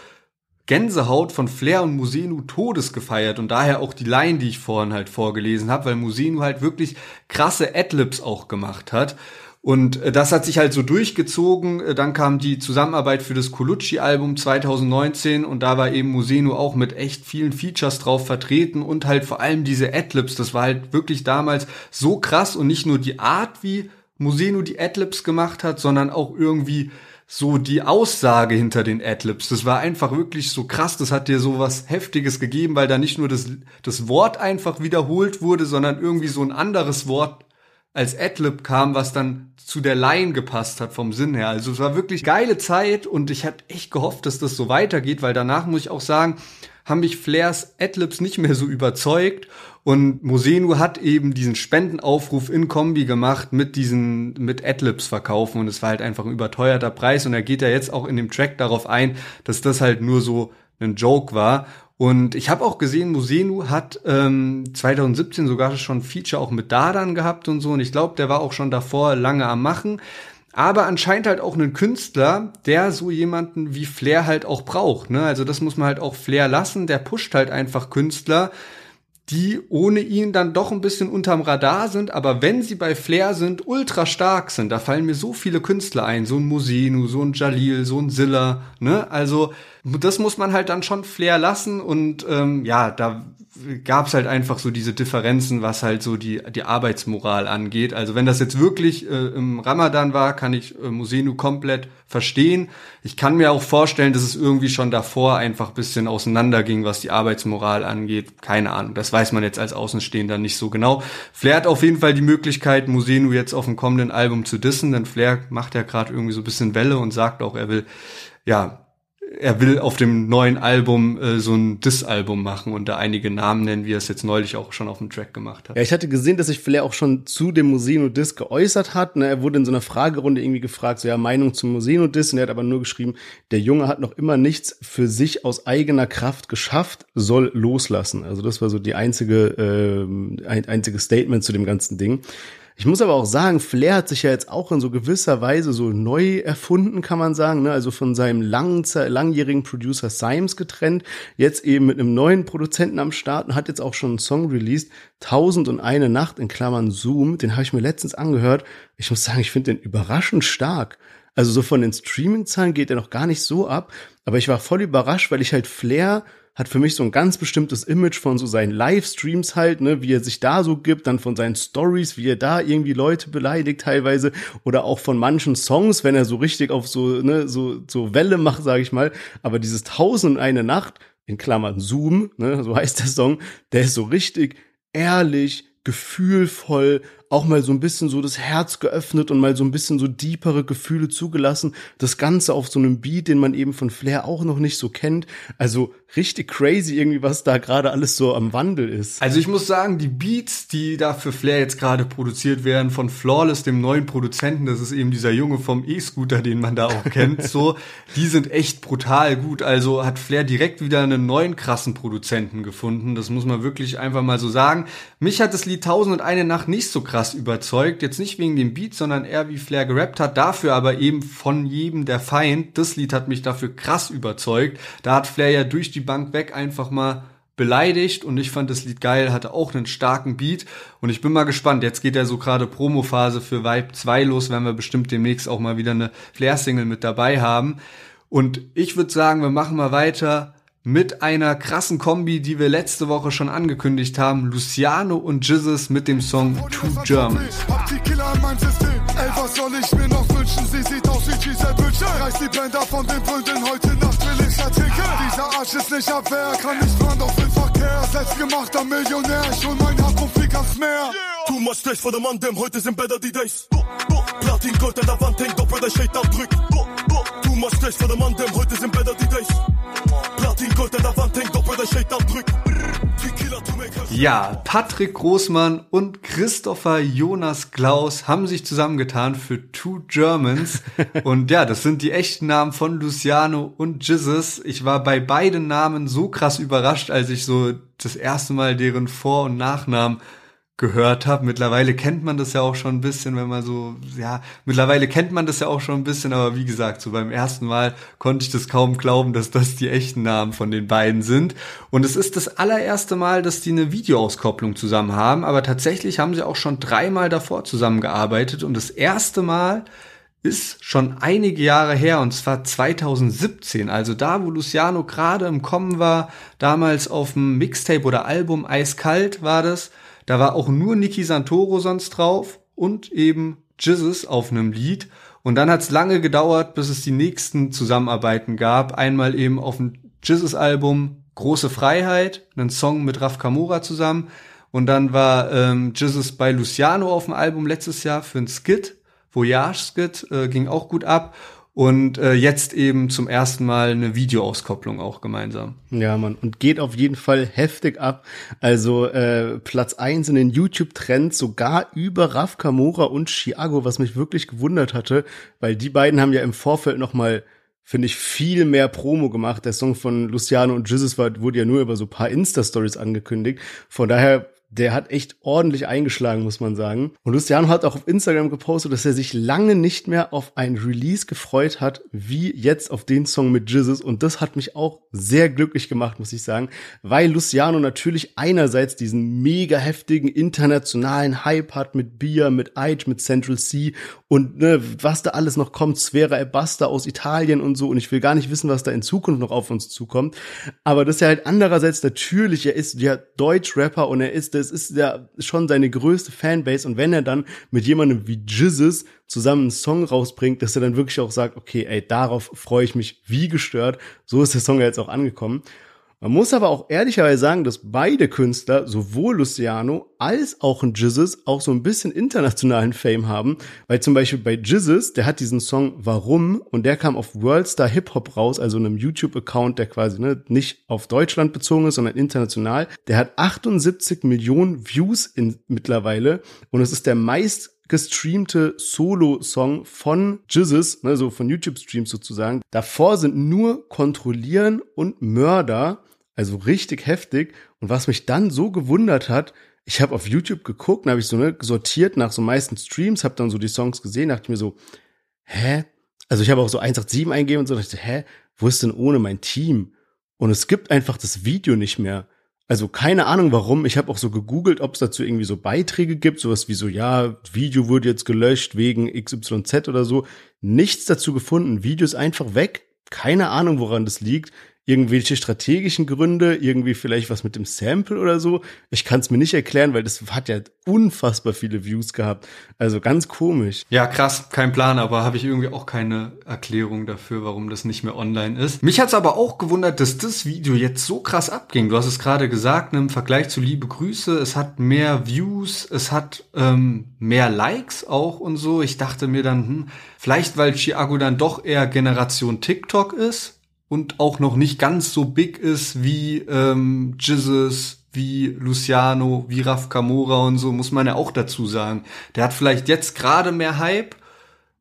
Gänsehaut von Flair und Musenu Todes gefeiert und daher auch die Line, die ich vorhin halt vorgelesen habe, weil Musenu halt wirklich krasse Adlibs auch gemacht hat. Und äh, das hat sich halt so durchgezogen. Äh, dann kam die Zusammenarbeit für das Colucci-Album 2019 und da war eben Museno auch mit echt vielen Features drauf vertreten und halt vor allem diese Adlibs. Das war halt wirklich damals so krass und nicht nur die Art, wie Museno die Adlibs gemacht hat, sondern auch irgendwie so die Aussage hinter den Adlibs. Das war einfach wirklich so krass. Das hat dir so was Heftiges gegeben, weil da nicht nur das, das Wort einfach wiederholt wurde, sondern irgendwie so ein anderes Wort als Adlib kam, was dann zu der Line gepasst hat vom Sinn her. Also es war wirklich geile Zeit und ich hatte echt gehofft, dass das so weitergeht, weil danach muss ich auch sagen, haben mich Flairs Adlibs nicht mehr so überzeugt. Und Mosenu hat eben diesen Spendenaufruf in Kombi gemacht mit diesen, mit Adlibs verkaufen. Und es war halt einfach ein überteuerter Preis. Und er geht ja jetzt auch in dem Track darauf ein, dass das halt nur so ein Joke war und ich habe auch gesehen, Musenu hat ähm, 2017 sogar schon Feature auch mit Dadan gehabt und so. Und ich glaube, der war auch schon davor lange am Machen. Aber anscheinend halt auch ein Künstler, der so jemanden wie Flair halt auch braucht. Ne? Also das muss man halt auch Flair lassen. Der pusht halt einfach Künstler, die ohne ihn dann doch ein bisschen unterm Radar sind, aber wenn sie bei Flair sind, ultra stark sind. Da fallen mir so viele Künstler ein, so ein Musenu, so ein Jalil, so ein Zilla, ne? Also das muss man halt dann schon Flair lassen und ähm, ja, da gab es halt einfach so diese Differenzen, was halt so die, die Arbeitsmoral angeht. Also wenn das jetzt wirklich äh, im Ramadan war, kann ich äh, Musenu komplett verstehen. Ich kann mir auch vorstellen, dass es irgendwie schon davor einfach bisschen auseinanderging, was die Arbeitsmoral angeht. Keine Ahnung, das weiß man jetzt als Außenstehender nicht so genau. Flair hat auf jeden Fall die Möglichkeit, Musenu jetzt auf dem kommenden Album zu dissen, denn Flair macht ja gerade irgendwie so ein bisschen Welle und sagt auch, er will ja er will auf dem neuen Album äh, so ein Diss-Album machen und da einige Namen nennen, wie er es jetzt neulich auch schon auf dem Track gemacht hat. Ja, ich hatte gesehen, dass sich Flair auch schon zu dem Musino-Diss geäußert hat. Ne? Er wurde in so einer Fragerunde irgendwie gefragt, so ja, Meinung zum Musino-Diss. Und er hat aber nur geschrieben, der Junge hat noch immer nichts für sich aus eigener Kraft geschafft, soll loslassen. Also das war so die einzige, äh, ein, einzige Statement zu dem ganzen Ding. Ich muss aber auch sagen, Flair hat sich ja jetzt auch in so gewisser Weise so neu erfunden, kann man sagen. Ne? Also von seinem langen, langjährigen Producer Symes getrennt, jetzt eben mit einem neuen Produzenten am Start und hat jetzt auch schon einen Song released, Tausend und eine Nacht in Klammern Zoom. Den habe ich mir letztens angehört. Ich muss sagen, ich finde den überraschend stark. Also so von den Streaming-Zahlen geht er noch gar nicht so ab, aber ich war voll überrascht, weil ich halt Flair hat für mich so ein ganz bestimmtes Image von so seinen Livestreams halt, ne, wie er sich da so gibt, dann von seinen Stories, wie er da irgendwie Leute beleidigt teilweise oder auch von manchen Songs, wenn er so richtig auf so, ne, so, so Welle macht, sage ich mal. Aber dieses Tausend und eine Nacht, in Klammern Zoom, ne, so heißt der Song, der ist so richtig ehrlich, gefühlvoll, auch mal so ein bisschen so das Herz geöffnet und mal so ein bisschen so deepere Gefühle zugelassen. Das Ganze auf so einem Beat, den man eben von Flair auch noch nicht so kennt. Also richtig crazy irgendwie, was da gerade alles so am Wandel ist. Also ich muss sagen, die Beats, die da für Flair jetzt gerade produziert werden, von Flawless, dem neuen Produzenten, das ist eben dieser Junge vom E-Scooter, den man da auch kennt, so, die sind echt brutal gut. Also hat Flair direkt wieder einen neuen krassen Produzenten gefunden. Das muss man wirklich einfach mal so sagen. Mich hat das Lied Tausend und eine Nacht nicht so krass krass überzeugt. Jetzt nicht wegen dem Beat, sondern eher wie Flair gerappt hat. Dafür aber eben von jedem der Feind. Das Lied hat mich dafür krass überzeugt. Da hat Flair ja durch die Bank weg einfach mal beleidigt und ich fand das Lied geil, hatte auch einen starken Beat und ich bin mal gespannt. Jetzt geht ja so gerade Promophase für Vibe 2 los, werden wir bestimmt demnächst auch mal wieder eine Flair-Single mit dabei haben. Und ich würde sagen, wir machen mal weiter mit einer krassen Kombi, die wir letzte Woche schon angekündigt haben. Luciano und Jizzes mit dem Song Two Germans. Hab die Killer an meinem System. Ey, was soll ich mir noch wünschen? Sie sieht aus wie Giselle Bündchen. Reiß die Bänder von den Bründen. Heute Nacht will ich ertrinken. Dieser Arsch ist nicht abwehr. Kann nicht fahren, doch will Verkehr. Selbstgemachter Millionär. Ich hol mein Hab und flieg ans Meer. Too much stress for the man, dem heute sind better die days. Platin Gold an der Wand hängt, doppelt der Shade abdrückt. Too much stress for the man, dem heute sind better die days. Ja, Patrick Großmann und Christopher Jonas Klaus haben sich zusammengetan für Two Germans. und ja, das sind die echten Namen von Luciano und Jizzes. Ich war bei beiden Namen so krass überrascht, als ich so das erste Mal deren Vor- und Nachnamen gehört habe. Mittlerweile kennt man das ja auch schon ein bisschen, wenn man so, ja, mittlerweile kennt man das ja auch schon ein bisschen, aber wie gesagt, so beim ersten Mal konnte ich das kaum glauben, dass das die echten Namen von den beiden sind. Und es ist das allererste Mal, dass die eine Videoauskopplung zusammen haben, aber tatsächlich haben sie auch schon dreimal davor zusammengearbeitet und das erste Mal ist schon einige Jahre her und zwar 2017, also da, wo Luciano gerade im Kommen war, damals auf dem Mixtape oder Album Eiskalt war das, da war auch nur Niki Santoro sonst drauf und eben Jizzes auf einem Lied. Und dann hat es lange gedauert, bis es die nächsten Zusammenarbeiten gab. Einmal eben auf dem Jizzes-Album Große Freiheit, einen Song mit Raf Kamura zusammen. Und dann war ähm, Jizzes bei Luciano auf dem Album letztes Jahr für ein Skit. Voyage Skit äh, ging auch gut ab und äh, jetzt eben zum ersten Mal eine Videoauskopplung auch gemeinsam. Ja, man und geht auf jeden Fall heftig ab. Also äh, Platz eins in den YouTube-Trends sogar über Raf Kamora und Chiago, was mich wirklich gewundert hatte, weil die beiden haben ja im Vorfeld noch mal finde ich, viel mehr Promo gemacht. Der Song von Luciano und Jizzes war, wurde ja nur über so paar Insta-Stories angekündigt. Von daher der hat echt ordentlich eingeschlagen, muss man sagen. Und Luciano hat auch auf Instagram gepostet, dass er sich lange nicht mehr auf ein Release gefreut hat, wie jetzt auf den Song mit Jizzes. Und das hat mich auch sehr glücklich gemacht, muss ich sagen, weil Luciano natürlich einerseits diesen mega heftigen internationalen Hype hat mit Bia, mit Age, mit Central C und ne, was da alles noch kommt, Sfera Ebasta aus Italien und so. Und ich will gar nicht wissen, was da in Zukunft noch auf uns zukommt. Aber das ist ja halt andererseits natürlich, er ist ja Deutsch-Rapper und er ist, das ist ja schon seine größte Fanbase. Und wenn er dann mit jemandem wie Jizzes zusammen einen Song rausbringt, dass er dann wirklich auch sagt, okay, ey, darauf freue ich mich wie gestört. So ist der Song ja jetzt auch angekommen. Man muss aber auch ehrlicherweise sagen, dass beide Künstler, sowohl Luciano als auch ein Jizzes, auch so ein bisschen internationalen Fame haben. Weil zum Beispiel bei Jizzes, der hat diesen Song Warum und der kam auf Worldstar Hip Hop raus, also einem YouTube-Account, der quasi ne, nicht auf Deutschland bezogen ist, sondern international. Der hat 78 Millionen Views in, mittlerweile und es ist der meist gestreamte Solo-Song von Jizzes, ne, so von YouTube-Streams sozusagen. Davor sind nur Kontrollieren und Mörder also richtig heftig. Und was mich dann so gewundert hat, ich habe auf YouTube geguckt, habe ich so ne, sortiert nach so meisten Streams, habe dann so die Songs gesehen, dachte mir so, hä? Also ich habe auch so 187 eingegeben und so, dachte, hä, wo ist denn ohne mein Team? Und es gibt einfach das Video nicht mehr. Also keine Ahnung warum. Ich habe auch so gegoogelt, ob es dazu irgendwie so Beiträge gibt, sowas wie so, ja, Video wurde jetzt gelöscht wegen XYZ oder so. Nichts dazu gefunden. Video ist einfach weg. Keine Ahnung, woran das liegt irgendwelche strategischen Gründe, irgendwie vielleicht was mit dem Sample oder so. Ich kann es mir nicht erklären, weil das hat ja unfassbar viele Views gehabt. Also ganz komisch. Ja, krass, kein Plan, aber habe ich irgendwie auch keine Erklärung dafür, warum das nicht mehr online ist. Mich hat's aber auch gewundert, dass das Video jetzt so krass abging. Du hast es gerade gesagt, ne, im Vergleich zu Liebe Grüße, es hat mehr Views, es hat ähm, mehr Likes auch und so. Ich dachte mir dann, hm, vielleicht weil Chiago dann doch eher Generation TikTok ist und auch noch nicht ganz so big ist wie ähm, Jizzes, wie Luciano, wie Raf Kamora und so, muss man ja auch dazu sagen. Der hat vielleicht jetzt gerade mehr Hype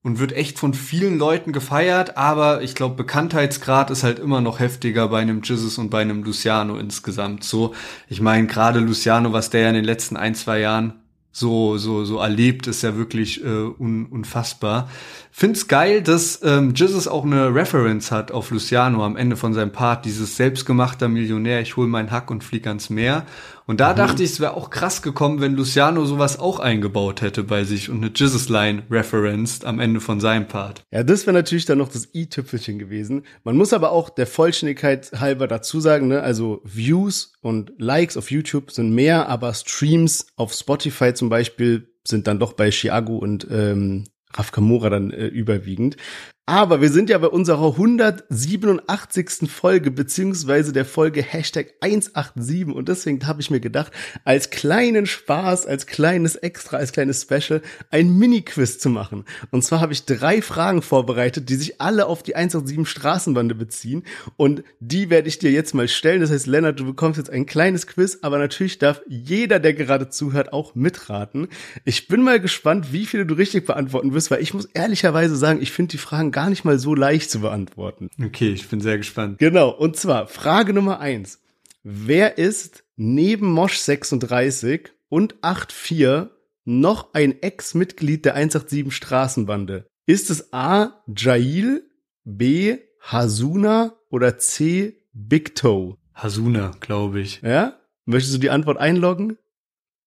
und wird echt von vielen Leuten gefeiert, aber ich glaube, Bekanntheitsgrad ist halt immer noch heftiger bei einem Jizzes und bei einem Luciano insgesamt. So, ich meine, gerade Luciano, was der ja in den letzten ein, zwei Jahren so, so, so erlebt, ist ja wirklich äh, un, unfassbar. Find's geil, dass ähm, Jesus auch eine Reference hat auf Luciano am Ende von seinem Part, dieses selbstgemachter Millionär, ich hol meinen Hack und flieg ans Meer. Und da mhm. dachte ich, es wäre auch krass gekommen, wenn Luciano sowas auch eingebaut hätte bei sich und eine Jesus-Line referenced am Ende von seinem Part. Ja, das wäre natürlich dann noch das i-Tüpfelchen gewesen. Man muss aber auch der Vollständigkeit halber dazu sagen, ne, also Views und Likes auf YouTube sind mehr, aber Streams auf Spotify zum Beispiel sind dann doch bei Chiago und ähm, Raf Kamora dann äh, überwiegend. Aber wir sind ja bei unserer 187. Folge, beziehungsweise der Folge Hashtag 187. Und deswegen habe ich mir gedacht, als kleinen Spaß, als kleines Extra, als kleines Special, ein Mini-Quiz zu machen. Und zwar habe ich drei Fragen vorbereitet, die sich alle auf die 187 Straßenbande beziehen. Und die werde ich dir jetzt mal stellen. Das heißt, Lennart, du bekommst jetzt ein kleines Quiz, aber natürlich darf jeder, der gerade zuhört, auch mitraten. Ich bin mal gespannt, wie viele du richtig beantworten wirst, weil ich muss ehrlicherweise sagen, ich finde die Fragen gar nicht mal so leicht zu beantworten. Okay, ich bin sehr gespannt. Genau, und zwar Frage Nummer eins. Wer ist neben Mosch 36 und 84 noch ein Ex-Mitglied der 187 Straßenbande? Ist es A. Jail, B. Hasuna oder C. Big Toe? Hasuna, glaube ich. Ja? Möchtest du die Antwort einloggen?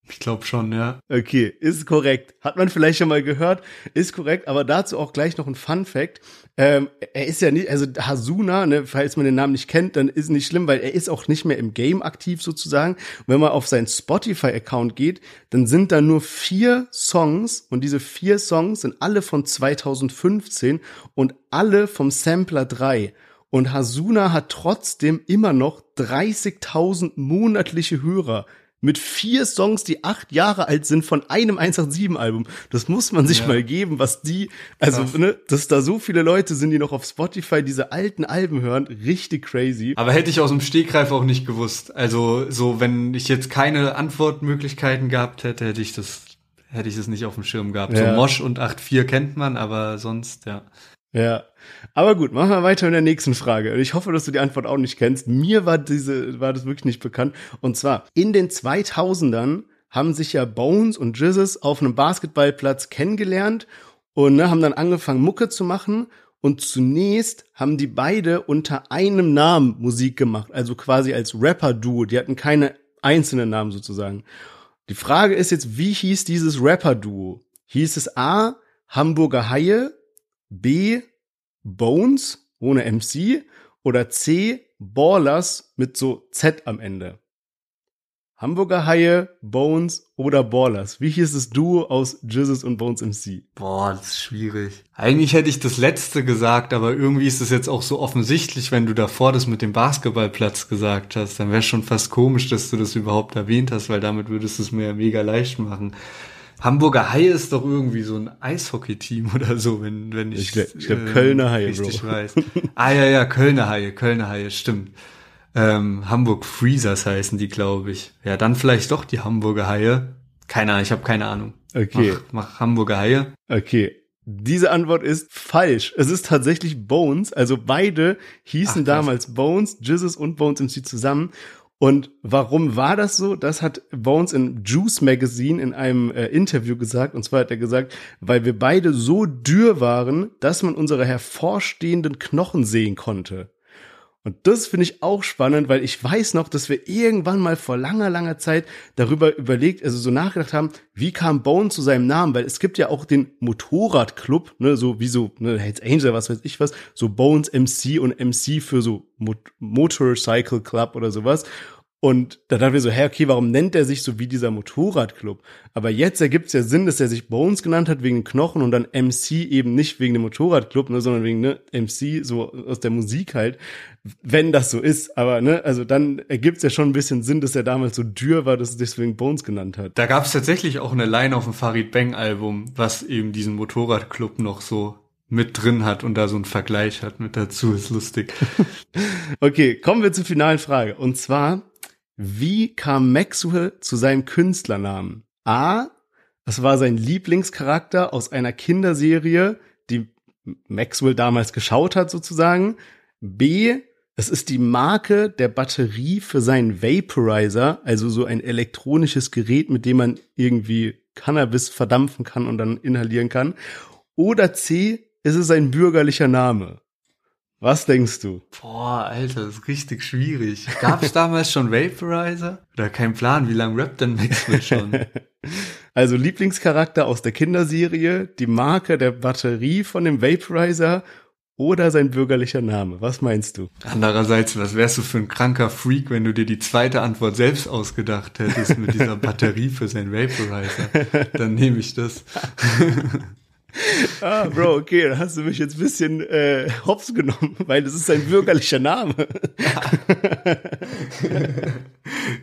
Ich glaube schon, ja. Okay, ist korrekt. Hat man vielleicht schon mal gehört, ist korrekt, aber dazu auch gleich noch ein Fun Fact. Ähm, er ist ja nicht, also Hasuna, ne, falls man den Namen nicht kennt, dann ist nicht schlimm, weil er ist auch nicht mehr im Game aktiv sozusagen. Und wenn man auf seinen Spotify-Account geht, dann sind da nur vier Songs und diese vier Songs sind alle von 2015 und alle vom Sampler 3. Und Hasuna hat trotzdem immer noch 30.000 monatliche Hörer mit vier Songs, die acht Jahre alt sind von einem 187-Album. Das muss man sich ja. mal geben, was die, also, Krass. ne, dass da so viele Leute sind, die noch auf Spotify diese alten Alben hören. Richtig crazy. Aber hätte ich aus dem Stegreif auch nicht gewusst. Also, so, wenn ich jetzt keine Antwortmöglichkeiten gehabt hätte, hätte ich das, hätte ich das nicht auf dem Schirm gehabt. Ja. So Mosch und 8.4 kennt man, aber sonst, ja. Ja. Aber gut, machen wir weiter mit der nächsten Frage. Ich hoffe, dass du die Antwort auch nicht kennst. Mir war diese, war das wirklich nicht bekannt. Und zwar, in den 2000ern haben sich ja Bones und Jesus auf einem Basketballplatz kennengelernt und ne, haben dann angefangen, Mucke zu machen. Und zunächst haben die beide unter einem Namen Musik gemacht, also quasi als Rapper-Duo. Die hatten keine einzelnen Namen sozusagen. Die Frage ist jetzt, wie hieß dieses Rapper-Duo? Hieß es A, Hamburger Haie, B, Bones ohne MC oder C, Ballers mit so Z am Ende? Hamburger Haie, Bones oder Ballers? Wie hieß das Duo aus Jizzes und Bones MC? Boah, das ist schwierig. Eigentlich hätte ich das letzte gesagt, aber irgendwie ist es jetzt auch so offensichtlich, wenn du davor das mit dem Basketballplatz gesagt hast. Dann wäre schon fast komisch, dass du das überhaupt erwähnt hast, weil damit würdest du es mir mega leicht machen. Hamburger Haie ist doch irgendwie so ein Eishockey-Team oder so, wenn, wenn ich, Ich glaub- ich glaub, Kölner Haie, richtig Bro. weiß. Ah ja, ja, Kölner Haie, Kölner Haie, stimmt. Ähm, Hamburg Freezers heißen die, glaube ich. Ja, dann vielleicht doch die Hamburger Haie. Keine Ahnung, ich habe keine Ahnung. Okay. Mach, mach Hamburger Haie. Okay. Diese Antwort ist falsch. Es ist tatsächlich Bones. Also beide hießen Ach, damals Bones, Jizzes und Bones MC zusammen. Und warum war das so? Das hat Bones in Juice Magazine in einem äh, Interview gesagt. Und zwar hat er gesagt, weil wir beide so dürr waren, dass man unsere hervorstehenden Knochen sehen konnte. Und das finde ich auch spannend, weil ich weiß noch, dass wir irgendwann mal vor langer, langer Zeit darüber überlegt, also so nachgedacht haben, wie kam Bone zu seinem Namen? Weil es gibt ja auch den Motorradclub, ne, so wie so, ne, Hells Angel, was weiß ich was, so Bones MC und MC für so Mo Motorcycle Club oder sowas. Und da dachten wir so, hä, okay, warum nennt er sich so wie dieser Motorradclub? Aber jetzt ergibt es ja Sinn, dass er sich Bones genannt hat wegen Knochen und dann MC eben nicht wegen dem Motorradclub, ne, sondern wegen ne, MC so aus der Musik halt, wenn das so ist. Aber ne, also dann ergibt es ja schon ein bisschen Sinn, dass er damals so dürr war, dass er deswegen Bones genannt hat. Da gab es tatsächlich auch eine Line auf dem Farid Bang Album, was eben diesen Motorradclub noch so mit drin hat und da so einen Vergleich hat mit dazu, ist lustig. Okay, kommen wir zur finalen Frage. Und zwar, wie kam Maxwell zu seinem Künstlernamen? A, es war sein Lieblingscharakter aus einer Kinderserie, die Maxwell damals geschaut hat sozusagen. B, es ist die Marke der Batterie für seinen Vaporizer, also so ein elektronisches Gerät, mit dem man irgendwie Cannabis verdampfen kann und dann inhalieren kann. Oder C, es ist ein bürgerlicher Name. Was denkst du? Boah, Alter, das ist richtig schwierig. Gab es damals schon Vaporizer? Oder kein Plan, wie lange rappt denn Maxwell schon? Also Lieblingscharakter aus der Kinderserie, die Marke der Batterie von dem Vaporizer oder sein bürgerlicher Name. Was meinst du? Andererseits, was wärst du für ein kranker Freak, wenn du dir die zweite Antwort selbst ausgedacht hättest mit dieser Batterie für sein Vaporizer? Dann nehme ich das. Ah, Bro, okay, dann hast du mich jetzt ein bisschen äh, hops genommen, weil das ist sein bürgerlicher Name.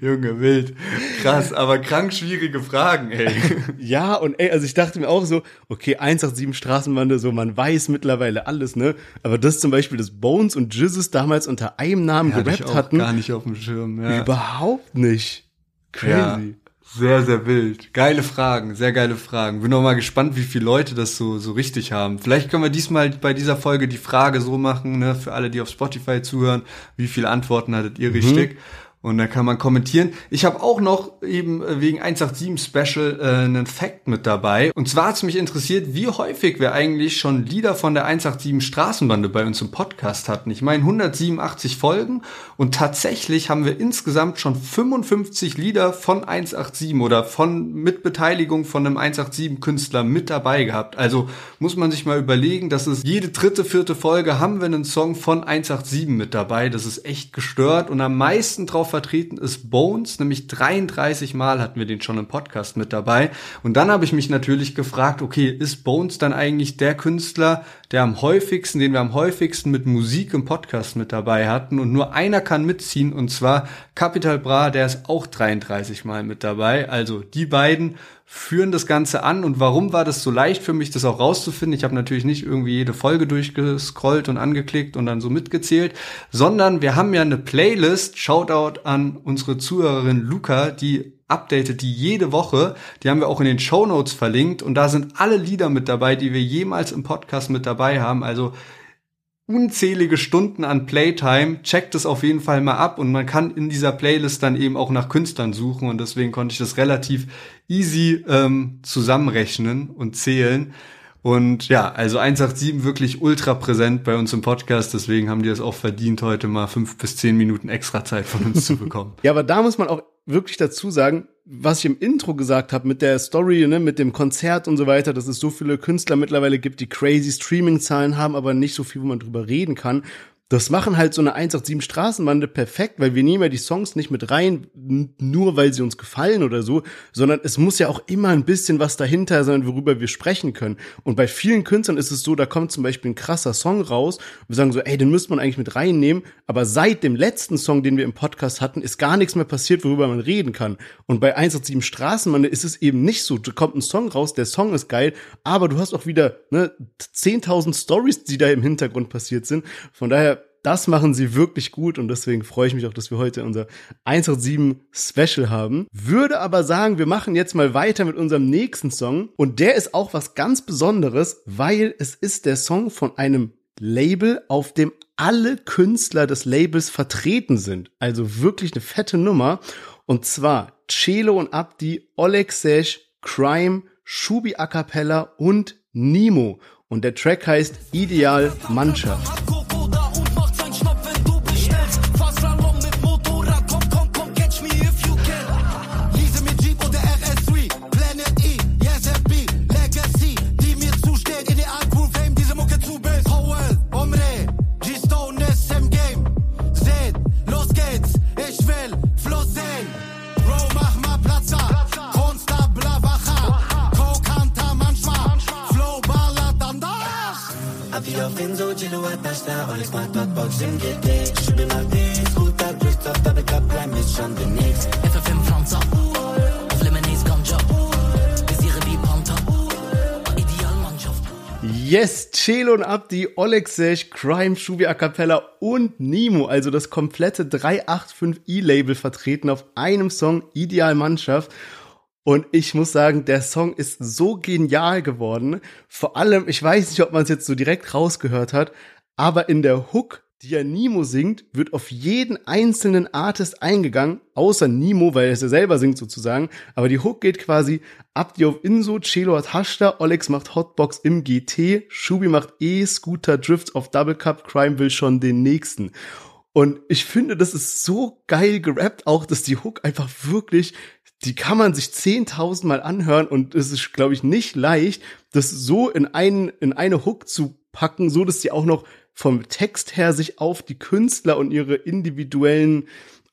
Junge, wild. Krass, aber krank schwierige Fragen, ey. Ja, und ey, also ich dachte mir auch so, okay, 187 Straßenbande, so man weiß mittlerweile alles, ne? Aber das zum Beispiel, dass Bones und Jizzes damals unter einem Namen ich gerappt auch hatten, gar nicht auf dem Schirm. Ja. überhaupt nicht. Crazy. Ja, sehr, sehr wild. Geile Fragen, sehr geile Fragen. Bin noch mal gespannt, wie viele Leute das so, so richtig haben. Vielleicht können wir diesmal bei dieser Folge die Frage so machen, ne, für alle, die auf Spotify zuhören, wie viele Antworten hattet ihr richtig? Und dann kann man kommentieren. Ich habe auch noch eben äh, wegen 187 Special äh, einen Fact mit dabei. Und zwar hat es mich interessiert, wie häufig wir eigentlich schon Lieder von der 187 Straßenbande bei uns im Podcast hatten. Ich meine 187 Folgen und tatsächlich haben wir insgesamt schon 55 Lieder von 187 oder von mit Beteiligung von einem 187 Künstler mit dabei gehabt. Also muss man sich mal überlegen, dass es jede dritte, vierte Folge haben wir einen Song von 187 mit dabei. Das ist echt gestört und am meisten drauf vertreten ist Bones, nämlich 33 Mal hatten wir den schon im Podcast mit dabei. Und dann habe ich mich natürlich gefragt, okay, ist Bones dann eigentlich der Künstler, der am häufigsten, den wir am häufigsten mit Musik im Podcast mit dabei hatten und nur einer kann mitziehen und zwar Capital Bra, der ist auch 33 Mal mit dabei. Also die beiden führen das Ganze an und warum war das so leicht für mich, das auch rauszufinden? Ich habe natürlich nicht irgendwie jede Folge durchgescrollt und angeklickt und dann so mitgezählt, sondern wir haben ja eine Playlist, Shoutout an unsere Zuhörerin Luca, die updatet die jede Woche. Die haben wir auch in den Show Notes verlinkt und da sind alle Lieder mit dabei, die wir jemals im Podcast mit dabei haben. Also unzählige Stunden an Playtime. Checkt es auf jeden Fall mal ab und man kann in dieser Playlist dann eben auch nach Künstlern suchen und deswegen konnte ich das relativ easy ähm, zusammenrechnen und zählen. Und ja, also 187 wirklich ultra präsent bei uns im Podcast, deswegen haben die es auch verdient, heute mal fünf bis zehn Minuten extra Zeit von uns zu bekommen. Ja, aber da muss man auch wirklich dazu sagen, was ich im Intro gesagt habe mit der Story, ne, mit dem Konzert und so weiter, dass es so viele Künstler mittlerweile gibt, die crazy Streaming-Zahlen haben, aber nicht so viel, wo man drüber reden kann. Das machen halt so eine 187 Straßenbande perfekt, weil wir nehmen ja die Songs nicht mit rein, nur weil sie uns gefallen oder so, sondern es muss ja auch immer ein bisschen was dahinter sein, worüber wir sprechen können. Und bei vielen Künstlern ist es so, da kommt zum Beispiel ein krasser Song raus und wir sagen so, ey, den müsste man eigentlich mit reinnehmen, aber seit dem letzten Song, den wir im Podcast hatten, ist gar nichts mehr passiert, worüber man reden kann. Und bei 187 Straßenbande ist es eben nicht so. Da kommt ein Song raus, der Song ist geil, aber du hast auch wieder ne, 10.000 Stories, die da im Hintergrund passiert sind. Von daher das machen sie wirklich gut und deswegen freue ich mich auch, dass wir heute unser 187 Special haben. Würde aber sagen, wir machen jetzt mal weiter mit unserem nächsten Song und der ist auch was ganz Besonderes, weil es ist der Song von einem Label, auf dem alle Künstler des Labels vertreten sind. Also wirklich eine fette Nummer. Und zwar Celo und Abdi, Oleg Sesh, Crime, Shubi A Cappella und Nemo. Und der Track heißt Ideal Mannschaft. Im GT. Schiebe mal den Scooter, Drift auf Double Cup, Prime ist schon demnächst. FFM Fronter, auf Lemonades Ganja. Visiere wie Panther, Idealmannschaft. Yes, Celo und Abdi, Oleg Sesh, Crime, Shubi A Cappella und Nemo, also das komplette 385i-Label vertreten auf einem Song Idealmannschaft. Und ich muss sagen, der Song ist so genial geworden. Vor allem, ich weiß nicht, ob man es jetzt so direkt rausgehört hat, aber in der Hook die ja Nemo singt, wird auf jeden einzelnen Artist eingegangen, außer Nemo, weil er es ja selber singt sozusagen. Aber die Hook geht quasi Abdi auf Inso, Celo hat Hashta, Olex macht Hotbox im GT, Shubi macht E, Scooter Drifts auf Double Cup, Crime will schon den nächsten. Und ich finde, das ist so geil gerappt auch, dass die Hook einfach wirklich, die kann man sich 10.000 Mal anhören und es ist, glaube ich, nicht leicht, das so in, einen, in eine Hook zu packen, so dass die auch noch vom Text her sich auf die Künstler und ihre individuellen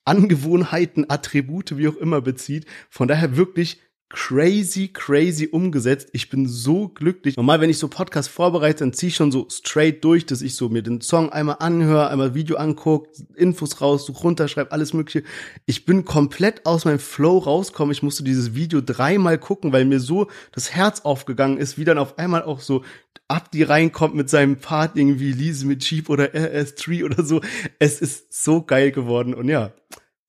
Angewohnheiten, Attribute, wie auch immer bezieht. Von daher wirklich crazy, crazy umgesetzt. Ich bin so glücklich. Normal, wenn ich so Podcast vorbereite, dann ziehe ich schon so straight durch, dass ich so mir den Song einmal anhöre, einmal Video angucke, Infos raussuche, runterschreibe, alles mögliche. Ich bin komplett aus meinem Flow rausgekommen. Ich musste dieses Video dreimal gucken, weil mir so das Herz aufgegangen ist, wie dann auf einmal auch so Abdi reinkommt mit seinem Part irgendwie Lise mit Jeep oder RS3 oder so. Es ist so geil geworden und ja,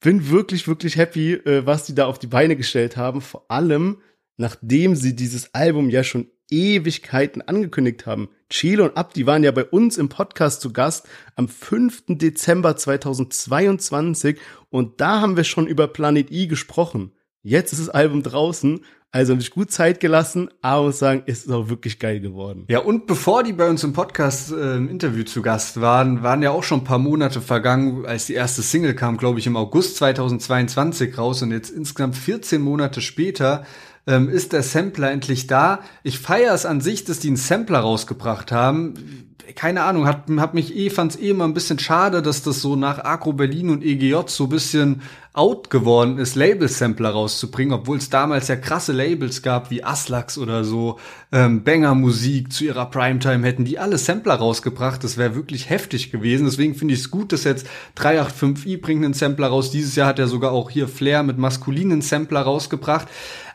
bin wirklich, wirklich happy, äh, was die da auf die Beine gestellt haben. Vor allem, nachdem sie dieses Album ja schon Ewigkeiten angekündigt haben. Chilo und Abdi waren ja bei uns im Podcast zu Gast am 5. Dezember 2022 und da haben wir schon über Planet I gesprochen. Jetzt ist das Album draußen also habe ich gut Zeit gelassen, aber muss sagen, ist es auch wirklich geil geworden. Ja, und bevor die bei uns im Podcast äh, im Interview zu Gast waren, waren ja auch schon ein paar Monate vergangen, als die erste Single kam, glaube ich, im August 2022 raus und jetzt insgesamt 14 Monate später ähm, ist der Sampler endlich da. Ich feiere es an sich, dass die einen Sampler rausgebracht haben keine Ahnung, hat, hat mich eh, fand's eh immer ein bisschen schade, dass das so nach Agro Berlin und EGJ so bisschen out geworden ist, Label-Sampler rauszubringen, obwohl es damals ja krasse Labels gab, wie Aslax oder so, ähm, Banger Musik zu ihrer Primetime hätten die alle Sampler rausgebracht. Das wäre wirklich heftig gewesen. Deswegen finde ich es gut, dass jetzt 385i bringt einen Sampler raus. Dieses Jahr hat er sogar auch hier Flair mit maskulinen Sampler rausgebracht.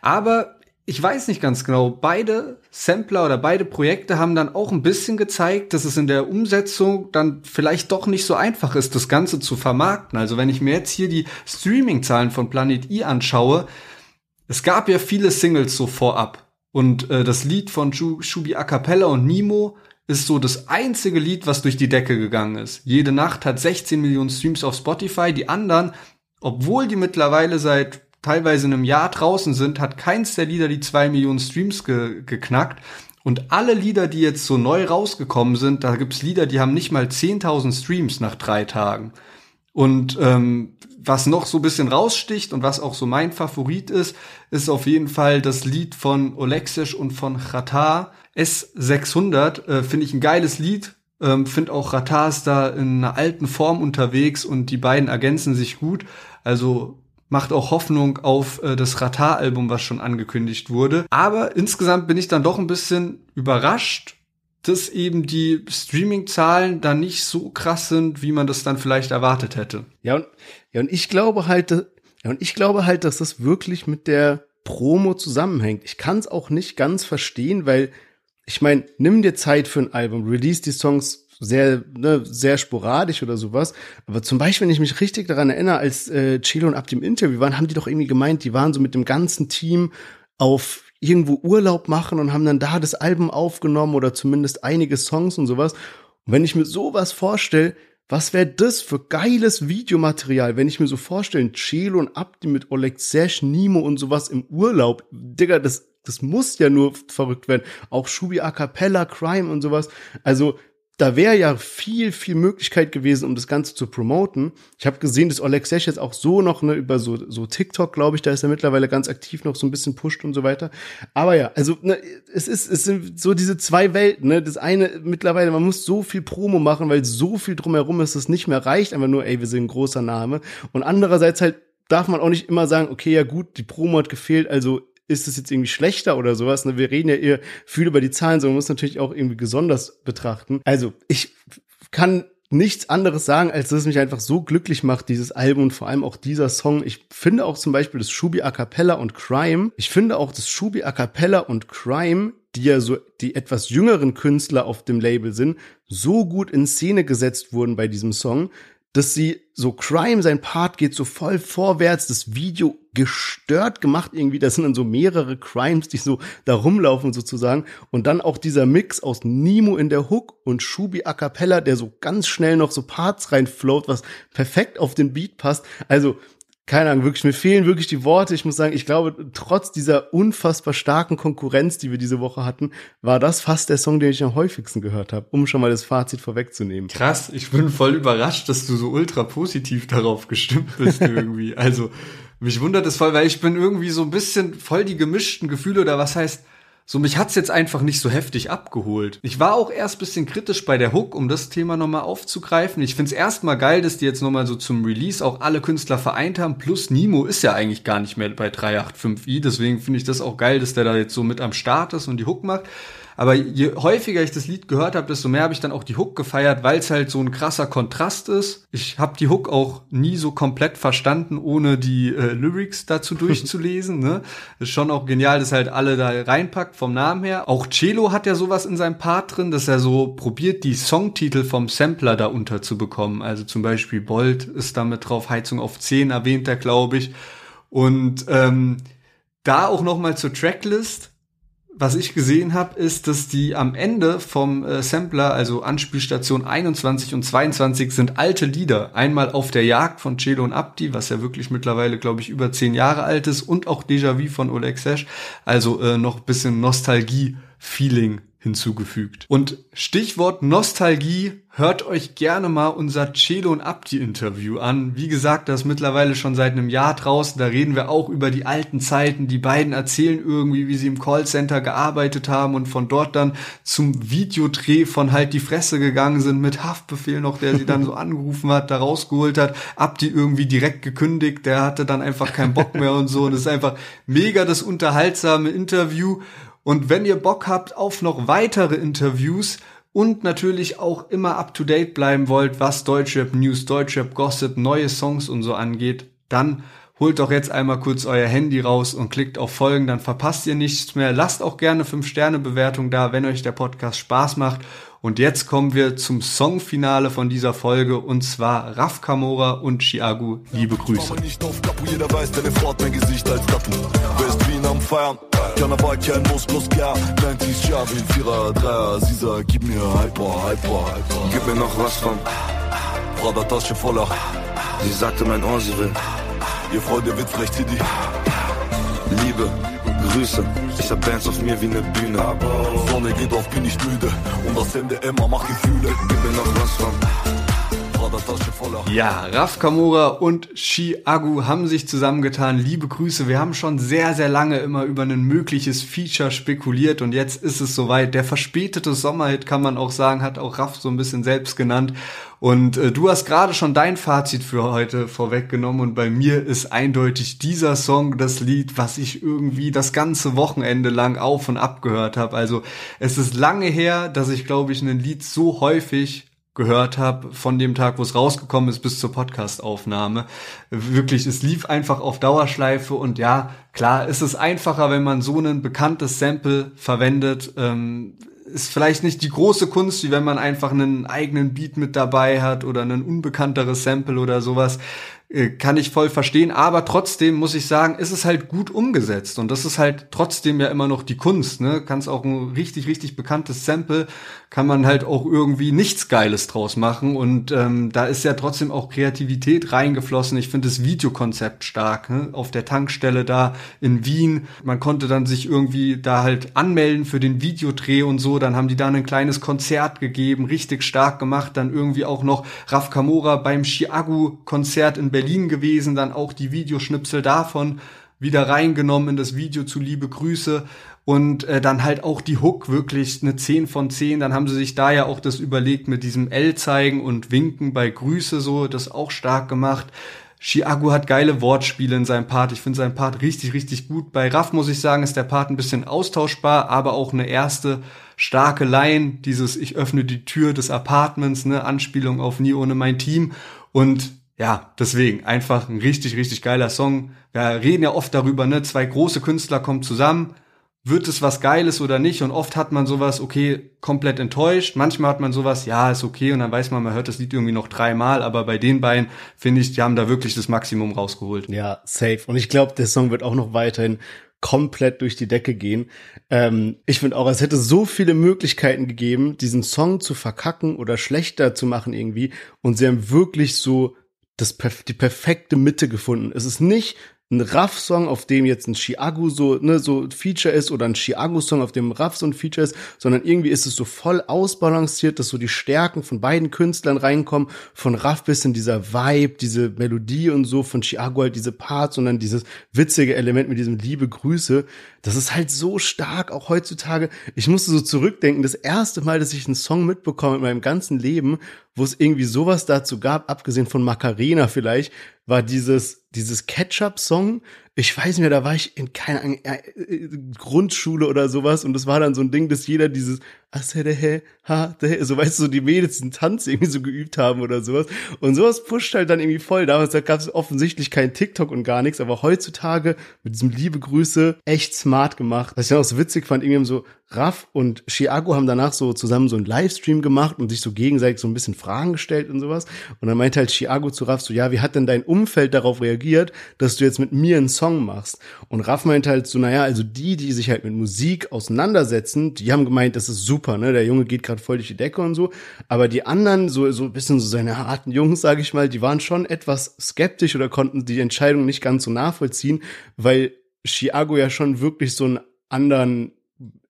Aber ich weiß nicht ganz genau, beide Sampler oder beide Projekte haben dann auch ein bisschen gezeigt, dass es in der Umsetzung dann vielleicht doch nicht so einfach ist, das Ganze zu vermarkten. Also wenn ich mir jetzt hier die Streaming-Zahlen von Planet I anschaue, es gab ja viele Singles so vorab. Und äh, das Lied von Shubi A Cappella und Nemo ist so das einzige Lied, was durch die Decke gegangen ist. Jede Nacht hat 16 Millionen Streams auf Spotify. Die anderen, obwohl die mittlerweile seit teilweise einem Jahr draußen sind, hat keins der Lieder die zwei Millionen Streams ge geknackt. Und alle Lieder, die jetzt so neu rausgekommen sind, da gibt's Lieder, die haben nicht mal 10.000 Streams nach drei Tagen. Und ähm, was noch so ein bisschen raussticht und was auch so mein Favorit ist, ist auf jeden Fall das Lied von Olexisch und von Chata. S600 äh, finde ich ein geiles Lied. Ähm, finde auch Chata ist da in einer alten Form unterwegs und die beiden ergänzen sich gut. Also macht auch Hoffnung auf äh, das Ratar-Album, was schon angekündigt wurde. Aber insgesamt bin ich dann doch ein bisschen überrascht, dass eben die Streaming-Zahlen da nicht so krass sind, wie man das dann vielleicht erwartet hätte. Ja, und, ja, und ich glaube halt, ja, und ich glaube halt, dass das wirklich mit der Promo zusammenhängt. Ich kann es auch nicht ganz verstehen, weil ich meine, nimm dir Zeit für ein Album, release die Songs sehr, ne, sehr sporadisch oder sowas. Aber zum Beispiel, wenn ich mich richtig daran erinnere, als äh, Chilo und Abdi im Interview waren, haben die doch irgendwie gemeint, die waren so mit dem ganzen Team auf irgendwo Urlaub machen und haben dann da das Album aufgenommen oder zumindest einige Songs und sowas. Und wenn ich mir sowas vorstelle, was wäre das für geiles Videomaterial, wenn ich mir so vorstelle, Chelo und Abdi mit Oleg Sesh, Nimo und sowas im Urlaub. Digga, das, das muss ja nur verrückt werden. Auch Shubi A Cappella, Crime und sowas. Also, da wäre ja viel, viel Möglichkeit gewesen, um das Ganze zu promoten. Ich habe gesehen, dass Oleg Sesh jetzt auch so noch ne, über so, so TikTok, glaube ich, da ist er mittlerweile ganz aktiv noch so ein bisschen pusht und so weiter. Aber ja, also ne, es ist, es sind so diese zwei Welten. Ne? Das eine mittlerweile, man muss so viel Promo machen, weil so viel drumherum ist, es nicht mehr reicht, einfach nur, ey, wir sind ein großer Name. Und andererseits halt darf man auch nicht immer sagen, okay, ja gut, die Promo hat gefehlt, also ist es jetzt irgendwie schlechter oder sowas. Ne? Wir reden ja eher viel über die Zahlen, sondern man muss natürlich auch irgendwie besonders betrachten. Also ich kann nichts anderes sagen, als dass es mich einfach so glücklich macht, dieses Album und vor allem auch dieser Song. Ich finde auch zum Beispiel das Shubi A Cappella und Crime. Ich finde auch das Shubi A Cappella und Crime, die ja so die etwas jüngeren Künstler auf dem Label sind, so gut in Szene gesetzt wurden bei diesem Song, dass sie so Crime, sein Part geht so voll vorwärts, das Video gestört gemacht irgendwie, das sind dann so mehrere Crimes, die so da rumlaufen sozusagen und dann auch dieser Mix aus Nemo in der Hook und Shubi a cappella, der so ganz schnell noch so Parts reinfloat, was perfekt auf den Beat passt. Also keine Ahnung, wirklich, mir fehlen wirklich die Worte. Ich muss sagen, ich glaube, trotz dieser unfassbar starken Konkurrenz, die wir diese Woche hatten, war das fast der Song, den ich am häufigsten gehört habe, um schon mal das Fazit vorwegzunehmen. Krass, ich bin voll überrascht, dass du so ultra positiv darauf gestimmt bist irgendwie. also, mich wundert es voll, weil ich bin irgendwie so ein bisschen voll die gemischten Gefühle oder was heißt, so, mich hat's jetzt einfach nicht so heftig abgeholt. Ich war auch erst bisschen kritisch bei der Hook, um das Thema nochmal aufzugreifen. Ich find's erstmal geil, dass die jetzt nochmal so zum Release auch alle Künstler vereint haben. Plus Nimo ist ja eigentlich gar nicht mehr bei 385i. Deswegen finde ich das auch geil, dass der da jetzt so mit am Start ist und die Hook macht. Aber je häufiger ich das Lied gehört habe, desto mehr habe ich dann auch die Hook gefeiert, weil es halt so ein krasser Kontrast ist. Ich habe die Hook auch nie so komplett verstanden, ohne die äh, Lyrics dazu durchzulesen. ne? Ist schon auch genial, dass halt alle da reinpackt vom Namen her. Auch Cello hat ja sowas in seinem Part drin, dass er so probiert, die Songtitel vom Sampler da unterzubekommen. Also zum Beispiel Bolt ist damit drauf, Heizung auf 10 erwähnt er, glaube ich. Und ähm, da auch noch mal zur Tracklist was ich gesehen habe, ist, dass die am Ende vom äh, Sampler, also Anspielstation 21 und 22, sind alte Lieder. Einmal auf der Jagd von Celo und Abdi, was ja wirklich mittlerweile, glaube ich, über zehn Jahre alt ist, und auch Déjà-vu von Oleg Sesh. Also äh, noch bisschen Nostalgie-Feeling hinzugefügt. Und Stichwort Nostalgie, hört euch gerne mal unser Celo und Abdi Interview an. Wie gesagt, das ist mittlerweile schon seit einem Jahr draußen. Da reden wir auch über die alten Zeiten. Die beiden erzählen irgendwie, wie sie im Callcenter gearbeitet haben und von dort dann zum Videodreh von halt die Fresse gegangen sind mit Haftbefehl noch, der sie dann so angerufen hat, da rausgeholt hat. Abdi irgendwie direkt gekündigt. Der hatte dann einfach keinen Bock mehr und so. Und es ist einfach mega das unterhaltsame Interview. Und wenn ihr Bock habt auf noch weitere Interviews und natürlich auch immer up to date bleiben wollt, was Deutschrap News, Deutschrap Gossip, neue Songs und so angeht, dann holt doch jetzt einmal kurz euer Handy raus und klickt auf Folgen, dann verpasst ihr nichts mehr. Lasst auch gerne 5-Sterne-Bewertung da, wenn euch der Podcast Spaß macht. Und jetzt kommen wir zum Songfinale von dieser Folge und zwar Raf Kamora und Chiagu. Liebe Grüße. Feiern, Karneval, kein Muskus, ja 90s, ja, wie 4er, 3er, Sisa, gib mir Hyper, Hyper, Hyper Gib mir noch was von Prada Tasche voller. Sie sagte mein Ohr, sie will. Ihr Freunde wird vielleicht Hiddy Liebe, Grüße. Ich hab Bands auf mir wie ne Bühne. Sonne geht auf, bin ich müde. Und das MDMA macht Gefühle. Gib mir noch was von Ja, Raf Kamora und Shi Agu haben sich zusammengetan. Liebe Grüße. Wir haben schon sehr, sehr lange immer über ein mögliches Feature spekuliert und jetzt ist es soweit. Der verspätete Sommerhit kann man auch sagen, hat auch Raf so ein bisschen selbst genannt. Und äh, du hast gerade schon dein Fazit für heute vorweggenommen und bei mir ist eindeutig dieser Song das Lied, was ich irgendwie das ganze Wochenende lang auf und ab gehört habe. Also es ist lange her, dass ich glaube ich ein Lied so häufig gehört habe, von dem Tag, wo es rausgekommen ist, bis zur Podcast-Aufnahme. Wirklich, es lief einfach auf Dauerschleife und ja, klar, ist es einfacher, wenn man so ein bekanntes Sample verwendet. Ähm, ist vielleicht nicht die große Kunst, wie wenn man einfach einen eigenen Beat mit dabei hat oder ein unbekannteres Sample oder sowas. Äh, kann ich voll verstehen, aber trotzdem muss ich sagen, ist es halt gut umgesetzt und das ist halt trotzdem ja immer noch die Kunst, ne? Kannst auch ein richtig, richtig bekanntes Sample, kann man halt auch irgendwie nichts Geiles draus machen und ähm, da ist ja trotzdem auch Kreativität reingeflossen. Ich finde das Videokonzept stark, ne? Auf der Tankstelle da in Wien, man konnte dann sich irgendwie da halt anmelden für den Videodreh und so, dann haben die da ein kleines Konzert gegeben, richtig stark gemacht, dann irgendwie auch noch Raf Kamora beim Chiagu-Konzert in Berlin gewesen, dann auch die Videoschnipsel davon wieder reingenommen in das Video zu Liebe Grüße und äh, dann halt auch die Hook wirklich eine 10 von 10. Dann haben sie sich da ja auch das überlegt mit diesem L zeigen und winken bei Grüße so, das auch stark gemacht. Chiago hat geile Wortspiele in seinem Part. Ich finde seinen Part richtig, richtig gut. Bei Raff muss ich sagen, ist der Part ein bisschen austauschbar, aber auch eine erste starke Line, dieses Ich öffne die Tür des Apartments, ne, Anspielung auf Nie ohne mein Team. Und ja, deswegen einfach ein richtig, richtig geiler Song. Wir reden ja oft darüber, ne, zwei große Künstler kommen zusammen. Wird es was Geiles oder nicht? Und oft hat man sowas, okay, komplett enttäuscht. Manchmal hat man sowas, ja, ist okay. Und dann weiß man, man hört das Lied irgendwie noch dreimal. Aber bei den beiden finde ich, die haben da wirklich das Maximum rausgeholt. Ja, safe. Und ich glaube, der Song wird auch noch weiterhin komplett durch die Decke gehen. Ähm, ich finde auch, es hätte so viele Möglichkeiten gegeben, diesen Song zu verkacken oder schlechter zu machen irgendwie. Und sie haben wirklich so das, die perfekte Mitte gefunden. Es ist nicht ein Raff-Song, auf dem jetzt ein Chiago so, ne, so Feature ist oder ein Chiago-Song, auf dem Raff so ein Feature ist, sondern irgendwie ist es so voll ausbalanciert, dass so die Stärken von beiden Künstlern reinkommen, von Raff bis in dieser Vibe, diese Melodie und so, von Chiago halt diese Parts und dann dieses witzige Element mit diesem Liebe Grüße. Das ist halt so stark, auch heutzutage. Ich musste so zurückdenken, das erste Mal, dass ich einen Song mitbekomme in meinem ganzen Leben, wo es irgendwie sowas dazu gab, abgesehen von Macarena vielleicht, war dieses, dieses Ketchup-Song. Ich weiß nicht mehr, da war ich in keiner äh, Grundschule oder sowas und das war dann so ein Ding, dass jeder dieses so weißt du, so die Mädels den Tanz irgendwie so geübt haben oder sowas. Und sowas pusht halt dann irgendwie voll. Damals da gab es offensichtlich kein TikTok und gar nichts, aber heutzutage mit diesem liebe Grüße echt smart gemacht. Was ich dann auch so witzig fand, irgendwie so Raff und Chiago haben danach so zusammen so einen Livestream gemacht und sich so gegenseitig so ein bisschen Fragen gestellt und sowas. Und dann meinte halt Chiago zu Raff so, ja, wie hat denn dein Umfeld darauf reagiert, dass du jetzt mit mir einen Song machst? Und Raff meinte halt so, naja, also die, die sich halt mit Musik auseinandersetzen, die haben gemeint, das ist super, ne? Der Junge geht gerade voll durch die Decke und so. Aber die anderen, so, so bisschen so seine harten Jungs, sage ich mal, die waren schon etwas skeptisch oder konnten die Entscheidung nicht ganz so nachvollziehen, weil Chiago ja schon wirklich so einen anderen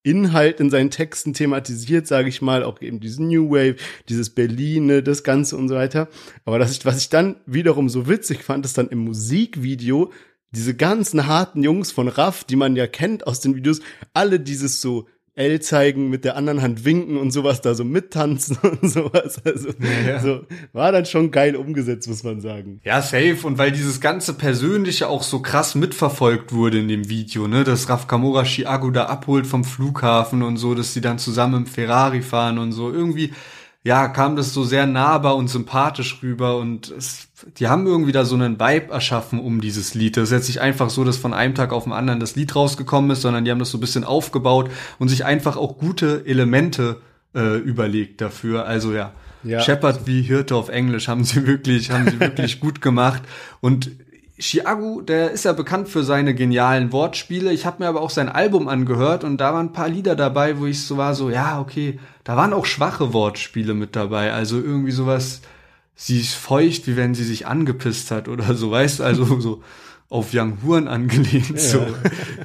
Inhalt in seinen Texten thematisiert, sage ich mal, auch eben diesen New Wave, dieses Berlin, ne, das Ganze und so weiter. Aber das was ich dann wiederum so witzig fand, ist dann im Musikvideo diese ganzen harten Jungs von Raff, die man ja kennt aus den Videos, alle dieses so L zeigen, mit der anderen Hand winken und sowas da so mittanzen und sowas. Also ja, ja. so war dann schon geil umgesetzt, muss man sagen. Ja, safe. Und weil dieses ganze Persönliche auch so krass mitverfolgt wurde in dem Video, ne, dass Raf Kamora Chiago da abholt vom Flughafen und so, dass sie dann zusammen im Ferrari fahren und so. Irgendwie ja, kam das so sehr nahbar und sympathisch rüber und es, die haben irgendwie da so einen Vibe erschaffen um dieses Lied. Das ist jetzt nicht einfach so, dass von einem Tag auf den anderen das Lied rausgekommen ist, sondern die haben das so ein bisschen aufgebaut und sich einfach auch gute Elemente äh, überlegt dafür. Also ja, ja. Shepherd wie Hirte auf Englisch haben sie wirklich, haben sie wirklich gut gemacht und Chiago, der ist ja bekannt für seine genialen Wortspiele. Ich habe mir aber auch sein Album angehört und da waren ein paar Lieder dabei, wo ich so war, so, ja, okay, da waren auch schwache Wortspiele mit dabei. Also irgendwie sowas, sie ist feucht, wie wenn sie sich angepisst hat oder so, weißt du, also so auf Young Huren angelehnt, ja. so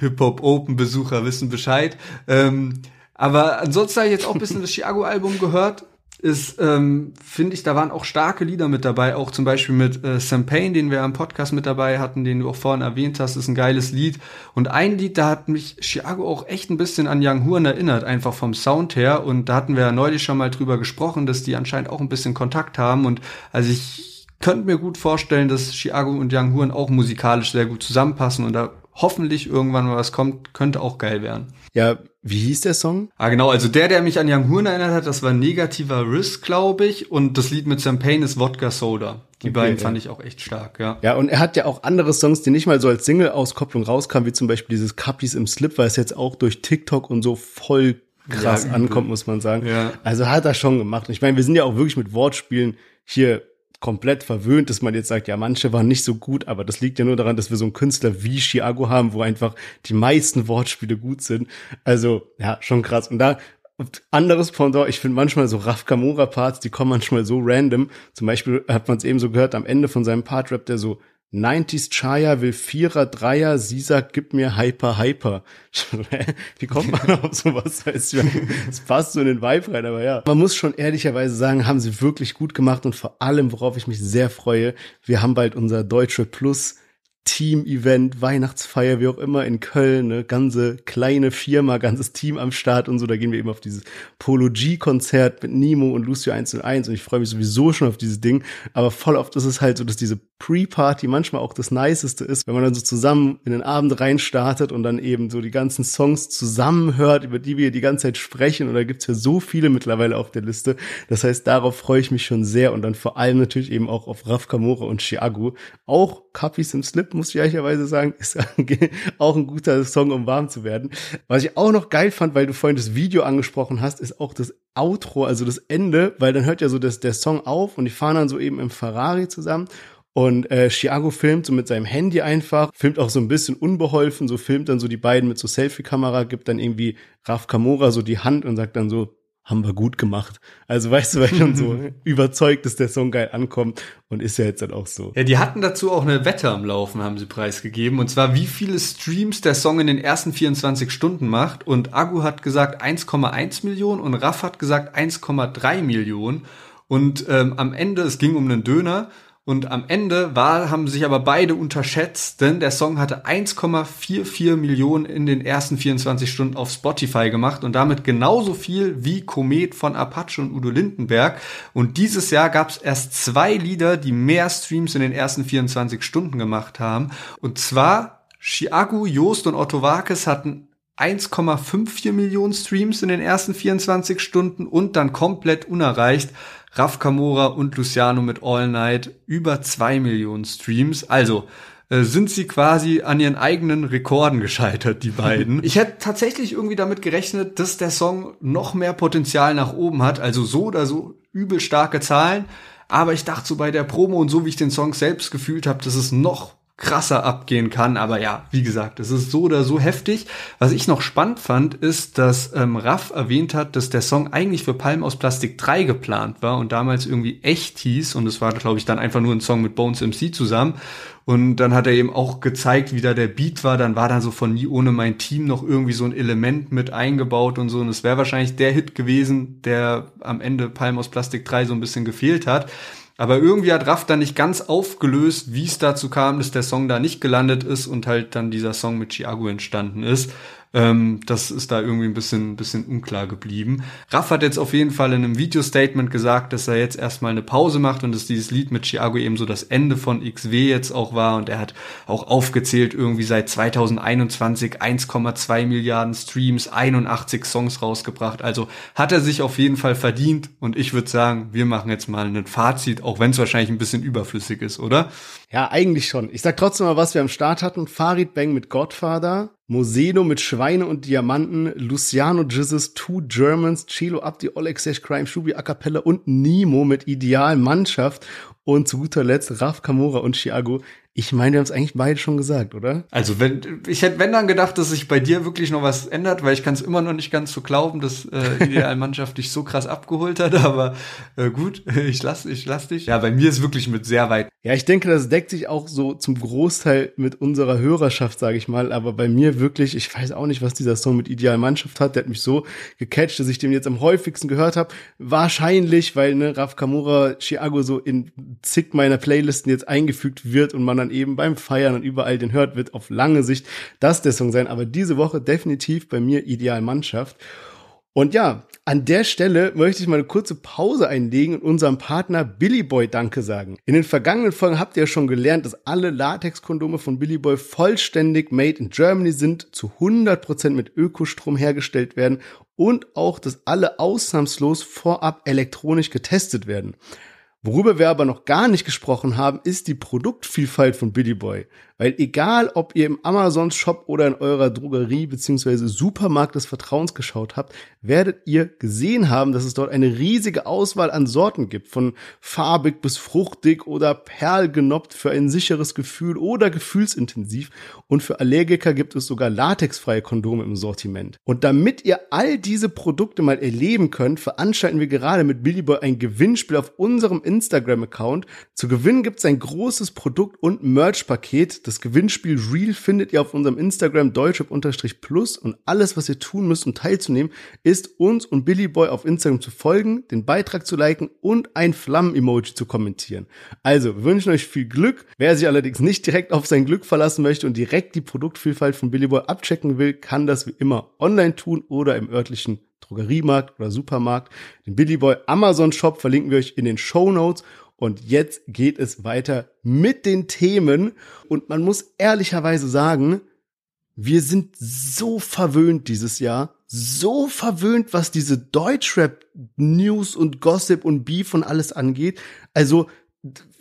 Hip-Hop-Open-Besucher wissen Bescheid. Ähm, aber ansonsten habe ich jetzt auch ein bisschen das Chiago-Album gehört ist, ähm, finde ich, da waren auch starke Lieder mit dabei, auch zum Beispiel mit äh, Sam Payne, den wir am Podcast mit dabei hatten, den du auch vorhin erwähnt hast, ist ein geiles Lied. Und ein Lied, da hat mich Chiago auch echt ein bisschen an Young Horn erinnert, einfach vom Sound her. Und da hatten wir ja neulich schon mal drüber gesprochen, dass die anscheinend auch ein bisschen Kontakt haben. Und also ich könnte mir gut vorstellen, dass Chiago und Young Horn auch musikalisch sehr gut zusammenpassen und da hoffentlich irgendwann mal was kommt, könnte auch geil werden. Ja, wie hieß der Song? Ah, genau, also der, der mich an Young Horn erinnert hat, das war Negativer Risk, glaube ich, und das Lied mit Champagne ist Wodka Soda. Die okay, beiden fand ich auch echt stark, ja. Ja, und er hat ja auch andere Songs, die nicht mal so als Single-Auskopplung rauskamen, wie zum Beispiel dieses Cappies im Slip, weil es jetzt auch durch TikTok und so voll krass ja, ankommt, muss man sagen. Ja. Also hat er schon gemacht. Ich meine, wir sind ja auch wirklich mit Wortspielen hier komplett verwöhnt, dass man jetzt sagt, ja, manche waren nicht so gut, aber das liegt ja nur daran, dass wir so einen Künstler wie Chiago haben, wo einfach die meisten Wortspiele gut sind. Also, ja, schon krass. Und da, anderes Pendant, ich finde manchmal so Raf Kamora Parts, die kommen manchmal so random. Zum Beispiel hat man es eben so gehört, am Ende von seinem Part rappt er so, 90s Chaya will Vierer, Dreier, sie sagt, gib mir Hyper, Hyper. Wie kommt man auf sowas? Es passt so in den Vibe rein, aber ja. Man muss schon ehrlicherweise sagen, haben sie wirklich gut gemacht und vor allem, worauf ich mich sehr freue, wir haben bald unser Deutsche Plus Team-Event, Weihnachtsfeier, wie auch immer in Köln, ne, ganze kleine Firma, ganzes Team am Start und so. Da gehen wir eben auf dieses Polo G-Konzert mit Nemo und Lucio 101 und ich freue mich sowieso schon auf dieses Ding. Aber voll oft ist es halt so, dass diese Pre-Party manchmal auch das Niceste ist, wenn man dann so zusammen in den Abend reinstartet und dann eben so die ganzen Songs zusammenhört, über die wir die ganze Zeit sprechen. Und da gibt's ja so viele mittlerweile auf der Liste. Das heißt, darauf freue ich mich schon sehr und dann vor allem natürlich eben auch auf Raf Kamora und Chiago. Auch Cappies im Slip muss ich ehrlicherweise sagen, ist auch ein guter Song, um warm zu werden. Was ich auch noch geil fand, weil du vorhin das Video angesprochen hast, ist auch das Outro, also das Ende, weil dann hört ja so das, der Song auf und die fahren dann so eben im Ferrari zusammen und äh, Chiago filmt so mit seinem Handy einfach, filmt auch so ein bisschen unbeholfen, so filmt dann so die beiden mit so Selfie-Kamera, gibt dann irgendwie Raf Kamora so die Hand und sagt dann so, haben wir gut gemacht. Also weißt du, weil schon so überzeugt, dass der Song geil ankommt und ist ja jetzt dann auch so. Ja, die hatten dazu auch eine Wette am Laufen, haben sie preisgegeben. Und zwar, wie viele Streams der Song in den ersten 24 Stunden macht. Und Agu hat gesagt 1,1 Millionen und Raff hat gesagt 1,3 Millionen. Und ähm, am Ende, es ging um einen Döner und am Ende war, haben sich aber beide unterschätzt, denn der Song hatte 1,44 Millionen in den ersten 24 Stunden auf Spotify gemacht und damit genauso viel wie Komet von Apache und Udo Lindenberg. Und dieses Jahr gab es erst zwei Lieder, die mehr Streams in den ersten 24 Stunden gemacht haben. Und zwar Chiagu, Joost und Otto Wakes hatten 1,54 Millionen Streams in den ersten 24 Stunden und dann komplett unerreicht Raf Kamora und Luciano mit All Night über zwei Millionen Streams. Also äh, sind sie quasi an ihren eigenen Rekorden gescheitert, die beiden. ich hätte tatsächlich irgendwie damit gerechnet, dass der Song noch mehr Potenzial nach oben hat, also so oder so übel starke Zahlen. Aber ich dachte so bei der Promo und so wie ich den Song selbst gefühlt habe, dass es noch krasser abgehen kann. Aber ja, wie gesagt, es ist so oder so heftig. Was ich noch spannend fand, ist, dass ähm, Raff erwähnt hat, dass der Song eigentlich für Palm aus Plastik 3 geplant war und damals irgendwie echt hieß. Und es war, glaube ich, dann einfach nur ein Song mit Bones MC zusammen. Und dann hat er eben auch gezeigt, wie da der Beat war. Dann war da so von Nie ohne mein Team noch irgendwie so ein Element mit eingebaut und so. Und es wäre wahrscheinlich der Hit gewesen, der am Ende Palm aus Plastik 3 so ein bisschen gefehlt hat. Aber irgendwie hat Raff dann nicht ganz aufgelöst, wie es dazu kam, dass der Song da nicht gelandet ist und halt dann dieser Song mit Chiago entstanden ist. Ähm, das ist da irgendwie ein bisschen, bisschen unklar geblieben. Raff hat jetzt auf jeden Fall in einem Video-Statement gesagt, dass er jetzt erstmal eine Pause macht und dass dieses Lied mit Chiago eben so das Ende von XW jetzt auch war und er hat auch aufgezählt, irgendwie seit 2021 1,2 Milliarden Streams, 81 Songs rausgebracht. Also hat er sich auf jeden Fall verdient und ich würde sagen, wir machen jetzt mal ein Fazit, auch wenn es wahrscheinlich ein bisschen überflüssig ist, oder? Ja, eigentlich schon. Ich sag trotzdem mal, was wir am Start hatten. Farid Bang mit Godfather, Moseno mit Schweine und Diamanten, Luciano Jizzes, Two Germans, Chilo Abdi, Oleg Crime, Shubi A Cappella und Nemo mit Ideal Mannschaft und zu guter Letzt Raf Kamora und Chiago. Ich meine, wir haben es eigentlich beide schon gesagt, oder? Also wenn ich hätte wenn dann gedacht, dass sich bei dir wirklich noch was ändert, weil ich kann es immer noch nicht ganz so glauben, dass äh, Idealmannschaft dich so krass abgeholt hat, aber äh, gut, ich lass ich lass dich. Ja, bei mir ist wirklich mit sehr weit. Ja, ich denke, das deckt sich auch so zum Großteil mit unserer Hörerschaft, sage ich mal, aber bei mir wirklich, ich weiß auch nicht, was dieser Song mit Idealmannschaft hat, der hat mich so gecatcht, dass ich den jetzt am häufigsten gehört habe. Wahrscheinlich, weil ne Raf Kamura Chiago so in zig meiner Playlisten jetzt eingefügt wird und man dann eben beim Feiern und überall den hört, wird auf lange Sicht das der Song sein. Aber diese Woche definitiv bei mir Ideal Mannschaft. Und ja, an der Stelle möchte ich mal eine kurze Pause einlegen und unserem Partner Billy Boy Danke sagen. In den vergangenen Folgen habt ihr ja schon gelernt, dass alle Latex-Kondome von Billy Boy vollständig made in Germany sind, zu 100% mit Ökostrom hergestellt werden und auch, dass alle ausnahmslos vorab elektronisch getestet werden. Worüber wir aber noch gar nicht gesprochen haben, ist die Produktvielfalt von Billy Boy. Weil egal, ob ihr im Amazon Shop oder in eurer Drogerie beziehungsweise Supermarkt des Vertrauens geschaut habt, werdet ihr gesehen haben, dass es dort eine riesige Auswahl an Sorten gibt. Von farbig bis fruchtig oder perlgenoppt für ein sicheres Gefühl oder gefühlsintensiv. Und für Allergiker gibt es sogar latexfreie Kondome im Sortiment. Und damit ihr all diese Produkte mal erleben könnt, veranstalten wir gerade mit Billy Boy ein Gewinnspiel auf unserem Instagram-Account. Zu gewinnen gibt es ein großes Produkt- und Merch-Paket das Gewinnspiel Real findet ihr auf unserem Instagram deutschrap-plus und alles, was ihr tun müsst, um teilzunehmen, ist uns und Billy Boy auf Instagram zu folgen, den Beitrag zu liken und ein Flammen-Emoji zu kommentieren. Also, wir wünschen euch viel Glück. Wer sich allerdings nicht direkt auf sein Glück verlassen möchte und direkt die Produktvielfalt von Billy Boy abchecken will, kann das wie immer online tun oder im örtlichen Drogeriemarkt oder Supermarkt. Den Billy Boy Amazon Shop verlinken wir euch in den Show Notes und jetzt geht es weiter mit den Themen. Und man muss ehrlicherweise sagen, wir sind so verwöhnt dieses Jahr. So verwöhnt, was diese Deutschrap-News und Gossip und Beef und alles angeht. Also,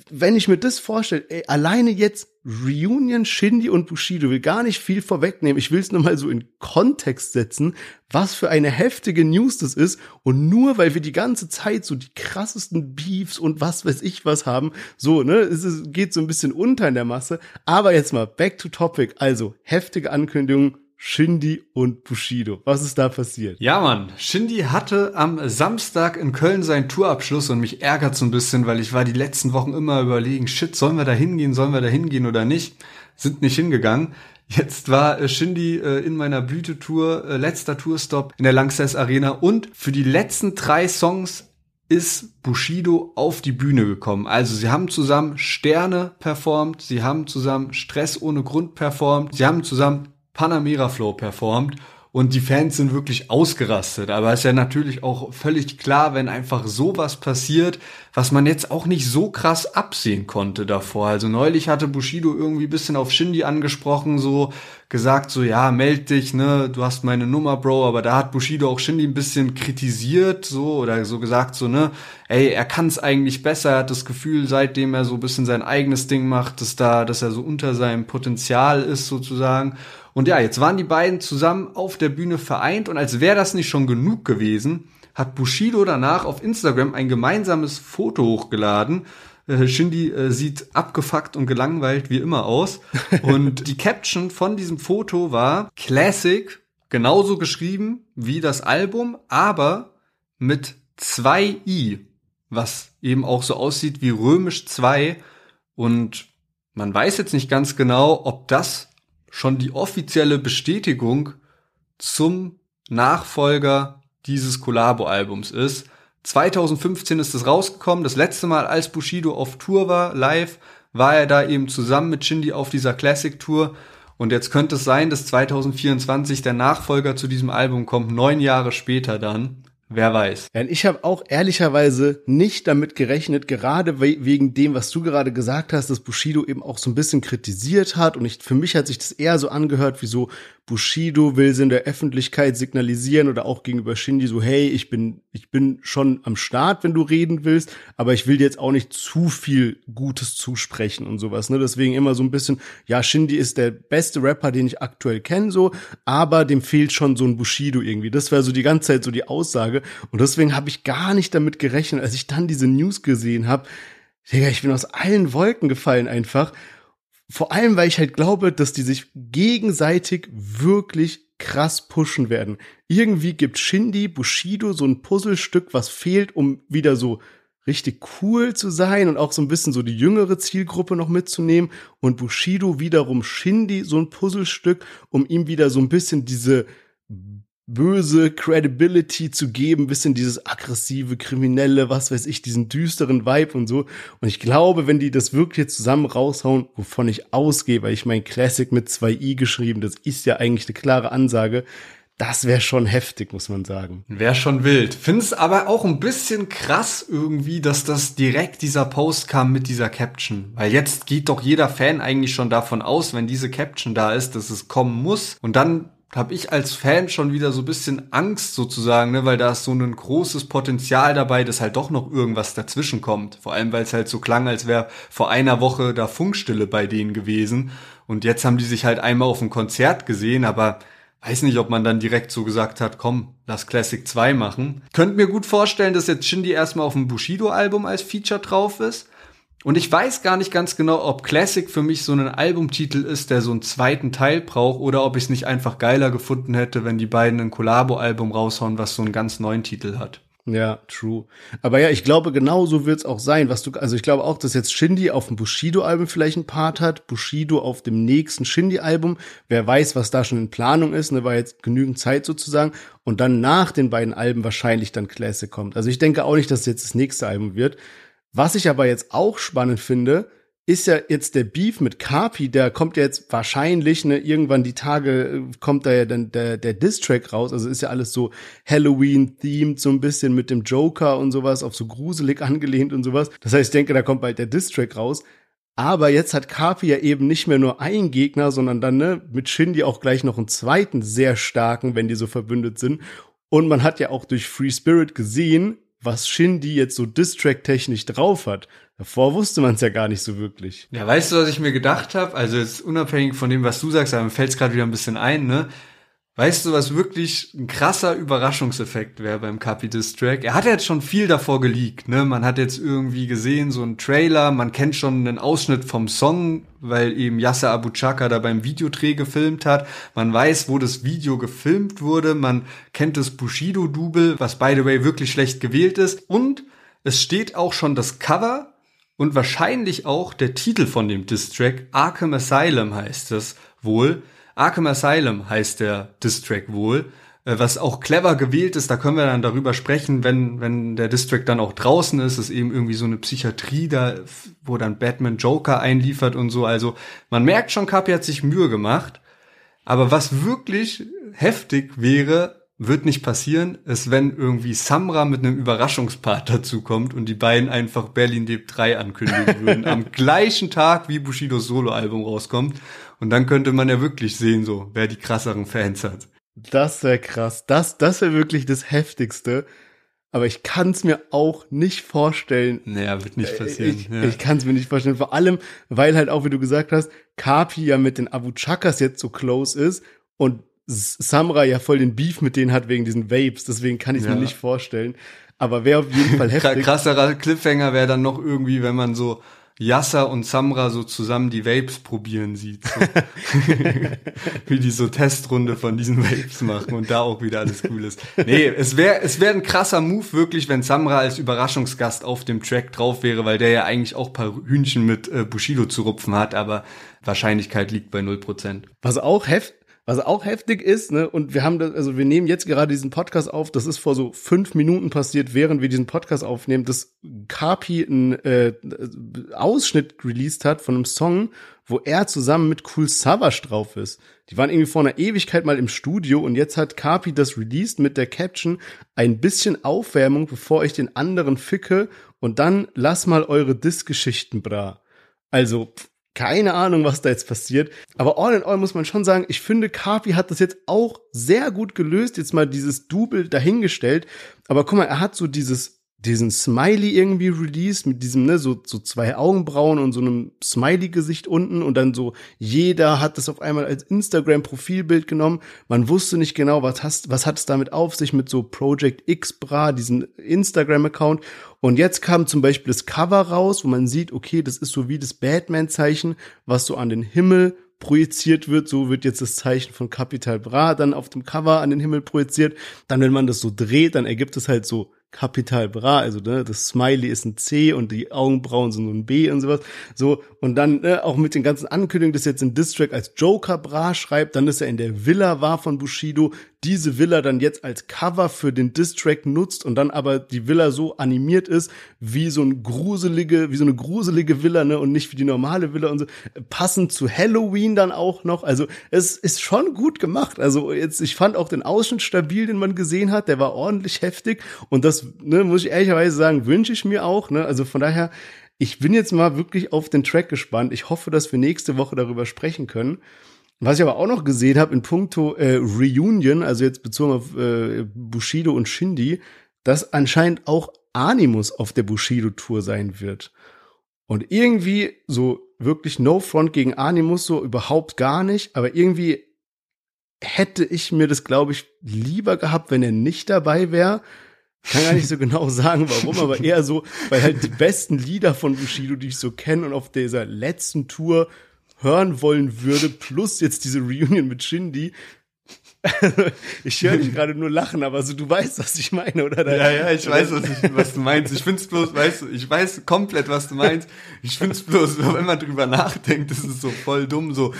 wenn ich mir das vorstelle, ey, alleine jetzt Reunion, Shindy und Bushido will gar nicht viel vorwegnehmen. Ich will es nur mal so in Kontext setzen, was für eine heftige News das ist. Und nur weil wir die ganze Zeit so die krassesten Beefs und was weiß ich was haben, so, ne, es ist, geht so ein bisschen unter in der Masse. Aber jetzt mal back to topic. Also, heftige Ankündigung. Shindy und Bushido. Was ist da passiert? Ja, Mann. Shindy hatte am Samstag in Köln seinen Tourabschluss und mich ärgert so ein bisschen, weil ich war die letzten Wochen immer überlegen, shit, sollen wir da hingehen, sollen wir da hingehen oder nicht? Sind nicht hingegangen. Jetzt war äh, Shindy äh, in meiner Blütetour, äh, letzter Tourstop in der Langsess Arena und für die letzten drei Songs ist Bushido auf die Bühne gekommen. Also sie haben zusammen Sterne performt, sie haben zusammen Stress ohne Grund performt, sie haben zusammen Panamera Flow performt und die Fans sind wirklich ausgerastet. Aber es ist ja natürlich auch völlig klar, wenn einfach sowas passiert, was man jetzt auch nicht so krass absehen konnte davor. Also neulich hatte Bushido irgendwie bisschen auf Shindy angesprochen, so gesagt, so ja, meld dich, ne, du hast meine Nummer, Bro. Aber da hat Bushido auch Shindy ein bisschen kritisiert, so oder so gesagt, so ne, ey, er kann es eigentlich besser. Er hat das Gefühl, seitdem er so ein bisschen sein eigenes Ding macht, dass da, dass er so unter seinem Potenzial ist sozusagen. Und ja, jetzt waren die beiden zusammen auf der Bühne vereint und als wäre das nicht schon genug gewesen, hat Bushido danach auf Instagram ein gemeinsames Foto hochgeladen. Äh, Shindy äh, sieht abgefuckt und gelangweilt wie immer aus. Und die Caption von diesem Foto war Classic, genauso geschrieben wie das Album, aber mit zwei I, was eben auch so aussieht wie römisch 2. Und man weiß jetzt nicht ganz genau, ob das schon die offizielle Bestätigung zum Nachfolger dieses Collabo-Albums ist. 2015 ist es rausgekommen. Das letzte Mal, als Bushido auf Tour war, live, war er da eben zusammen mit Shindy auf dieser Classic Tour. Und jetzt könnte es sein, dass 2024 der Nachfolger zu diesem Album kommt, neun Jahre später dann. Wer weiß. Ja, ich habe auch ehrlicherweise nicht damit gerechnet, gerade wegen dem, was du gerade gesagt hast, dass Bushido eben auch so ein bisschen kritisiert hat. Und ich, für mich hat sich das eher so angehört, wie so Bushido will sie in der Öffentlichkeit signalisieren oder auch gegenüber Shindy so, hey, ich bin, ich bin schon am Start, wenn du reden willst, aber ich will dir jetzt auch nicht zu viel Gutes zusprechen und sowas. Ne? Deswegen immer so ein bisschen, ja, Shindy ist der beste Rapper, den ich aktuell kenne, so, aber dem fehlt schon so ein Bushido irgendwie. Das war so die ganze Zeit so die Aussage. Und deswegen habe ich gar nicht damit gerechnet, als ich dann diese News gesehen habe. Digga, ich bin aus allen Wolken gefallen einfach Vor allem, weil ich halt glaube, dass die sich gegenseitig wirklich krass pushen werden. Irgendwie gibt Shindy Bushido so ein Puzzlestück, was fehlt, um wieder so richtig cool zu sein und auch so ein bisschen so die jüngere Zielgruppe noch mitzunehmen und Bushido wiederum Shindy so ein Puzzlestück, um ihm wieder so ein bisschen diese böse Credibility zu geben, bisschen dieses aggressive, kriminelle, was weiß ich, diesen düsteren Vibe und so. Und ich glaube, wenn die das wirklich zusammen raushauen, wovon ich ausgehe, weil ich mein Classic mit zwei i geschrieben, das ist ja eigentlich eine klare Ansage, das wäre schon heftig, muss man sagen. Wäre schon wild. Find's aber auch ein bisschen krass irgendwie, dass das direkt dieser Post kam mit dieser Caption. Weil jetzt geht doch jeder Fan eigentlich schon davon aus, wenn diese Caption da ist, dass es kommen muss. Und dann habe ich als Fan schon wieder so bisschen Angst sozusagen, ne, weil da ist so ein großes Potenzial dabei, dass halt doch noch irgendwas dazwischen kommt. Vor allem, weil es halt so klang, als wäre vor einer Woche da Funkstille bei denen gewesen. Und jetzt haben die sich halt einmal auf ein Konzert gesehen, aber weiß nicht, ob man dann direkt so gesagt hat, komm, lass Classic 2 machen. Könnt mir gut vorstellen, dass jetzt Shindy erstmal auf dem Bushido-Album als Feature drauf ist. Und ich weiß gar nicht ganz genau, ob Classic für mich so ein Albumtitel ist, der so einen zweiten Teil braucht, oder ob ich es nicht einfach geiler gefunden hätte, wenn die beiden ein Collabo-Album raushauen, was so einen ganz neuen Titel hat. Ja, true. Aber ja, ich glaube, genau so wird's auch sein, was du, also ich glaube auch, dass jetzt Shindy auf dem Bushido-Album vielleicht einen Part hat, Bushido auf dem nächsten Shindy-Album. Wer weiß, was da schon in Planung ist, ne, war jetzt genügend Zeit sozusagen. Und dann nach den beiden Alben wahrscheinlich dann Classic kommt. Also ich denke auch nicht, dass es jetzt das nächste Album wird. Was ich aber jetzt auch spannend finde, ist ja jetzt der Beef mit Carpi, der kommt ja jetzt wahrscheinlich, ne, irgendwann die Tage äh, kommt da ja dann der, der Diss-Track raus, also ist ja alles so Halloween-themed, so ein bisschen mit dem Joker und sowas, auf so gruselig angelehnt und sowas. Das heißt, ich denke, da kommt bald der Diss-Track raus. Aber jetzt hat Carpi ja eben nicht mehr nur einen Gegner, sondern dann ne, mit Shindy auch gleich noch einen zweiten sehr starken, wenn die so verbündet sind. Und man hat ja auch durch Free Spirit gesehen, was Shindy jetzt so Distrack-technisch drauf hat. Davor wusste man es ja gar nicht so wirklich. Ja, weißt du, was ich mir gedacht habe? Also jetzt unabhängig von dem, was du sagst, aber mir fällt es gerade wieder ein bisschen ein, ne? Weißt du, was wirklich ein krasser Überraschungseffekt wäre beim Capi Track? Er hat jetzt schon viel davor geleakt, ne? Man hat jetzt irgendwie gesehen, so ein Trailer, man kennt schon einen Ausschnitt vom Song, weil eben Yasser Abu Chaka da beim Videodreh gefilmt hat. Man weiß, wo das Video gefilmt wurde. Man kennt das Bushido-Double, was by the way wirklich schlecht gewählt ist. Und es steht auch schon das Cover und wahrscheinlich auch der Titel von dem Distrack. Arkham Asylum heißt es wohl. Arkham Asylum heißt der Distrack wohl, äh, was auch clever gewählt ist. Da können wir dann darüber sprechen, wenn, wenn der Distrack dann auch draußen ist. ist eben irgendwie so eine Psychiatrie da, wo dann Batman Joker einliefert und so. Also man merkt schon, Kapi hat sich Mühe gemacht. Aber was wirklich heftig wäre, wird nicht passieren, ist, wenn irgendwie Samra mit einem Überraschungspart dazu kommt und die beiden einfach Berlin Deep 3 ankündigen würden. am gleichen Tag, wie Bushidos Soloalbum rauskommt. Und dann könnte man ja wirklich sehen, so, wer die krasseren Fans hat. Das wäre krass. Das, das wäre wirklich das Heftigste. Aber ich kann es mir auch nicht vorstellen. Naja, wird nicht passieren. Ich, ja. ich kann es mir nicht vorstellen. Vor allem, weil halt auch, wie du gesagt hast, Kapi ja mit den Abu Chakas jetzt so close ist und Samra ja voll den Beef mit denen hat wegen diesen Vapes. Deswegen kann ich es ja. mir nicht vorstellen. Aber wäre auf jeden Fall heftig. Krasserer Cliffhanger wäre dann noch irgendwie, wenn man so Yasser und Samra so zusammen die Vapes probieren sieht. So. Wie die so Testrunde von diesen Vapes machen und da auch wieder alles cool ist. Nee, es wäre es wäre ein krasser Move wirklich, wenn Samra als Überraschungsgast auf dem Track drauf wäre, weil der ja eigentlich auch paar Hühnchen mit äh, Bushido zu rupfen hat, aber Wahrscheinlichkeit liegt bei 0%. Was auch heft was auch heftig ist, ne, und wir haben das, also wir nehmen jetzt gerade diesen Podcast auf, das ist vor so fünf Minuten passiert, während wir diesen Podcast aufnehmen, dass Kapi einen äh, Ausschnitt released hat von einem Song, wo er zusammen mit Cool Savage drauf ist. Die waren irgendwie vor einer Ewigkeit mal im Studio und jetzt hat Kapi das released mit der Caption ein bisschen Aufwärmung, bevor ich den anderen ficke und dann lass mal eure Diss-Geschichten bra. Also, keine Ahnung, was da jetzt passiert. Aber all in all muss man schon sagen, ich finde, Carpi hat das jetzt auch sehr gut gelöst. Jetzt mal dieses Double dahingestellt. Aber guck mal, er hat so dieses diesen Smiley irgendwie released mit diesem, ne, so, so zwei Augenbrauen und so einem Smiley-Gesicht unten und dann so jeder hat das auf einmal als Instagram-Profilbild genommen. Man wusste nicht genau, was, hast, was hat es damit auf sich mit so Project X Bra, diesen Instagram-Account. Und jetzt kam zum Beispiel das Cover raus, wo man sieht, okay, das ist so wie das Batman-Zeichen, was so an den Himmel projiziert wird, so wird jetzt das Zeichen von Capital Bra dann auf dem Cover an den Himmel projiziert. Dann, wenn man das so dreht, dann ergibt es halt so Capital Bra, also ne, das Smiley ist ein C und die Augenbrauen sind so ein B und sowas. So, und dann ne, auch mit den ganzen Ankündigungen, dass jetzt ein Distrack als Joker Bra schreibt, dann ist er in der Villa war von Bushido, diese Villa dann jetzt als Cover für den Distrack nutzt und dann aber die Villa so animiert ist, wie so ein gruselige, wie so eine gruselige Villa, ne, und nicht wie die normale Villa und so. Passend zu Halloween dann auch noch. Also es ist schon gut gemacht. Also jetzt, ich fand auch den Ausschnitt stabil, den man gesehen hat, der war ordentlich heftig und das, ne, muss ich ehrlicherweise sagen, wünsche ich mir auch, ne. Also von daher, ich bin jetzt mal wirklich auf den Track gespannt. Ich hoffe, dass wir nächste Woche darüber sprechen können. Was ich aber auch noch gesehen habe in puncto äh, Reunion, also jetzt bezogen auf äh, Bushido und Shindy, dass anscheinend auch Animus auf der Bushido-Tour sein wird. Und irgendwie so wirklich No Front gegen Animus so überhaupt gar nicht, aber irgendwie hätte ich mir das, glaube ich, lieber gehabt, wenn er nicht dabei wäre. Kann gar nicht so genau sagen, warum, aber eher so, weil halt die besten Lieder von Bushido, die ich so kenne und auf dieser letzten Tour hören wollen würde, plus jetzt diese Reunion mit Shindy. ich höre dich gerade nur lachen, aber so du weißt, was ich meine, oder? Ja, ja, ich weiß, was, ich, was du meinst. Ich find's bloß, weißt du, ich weiß komplett, was du meinst. Ich find's bloß, wenn man drüber nachdenkt, ist so voll dumm, so,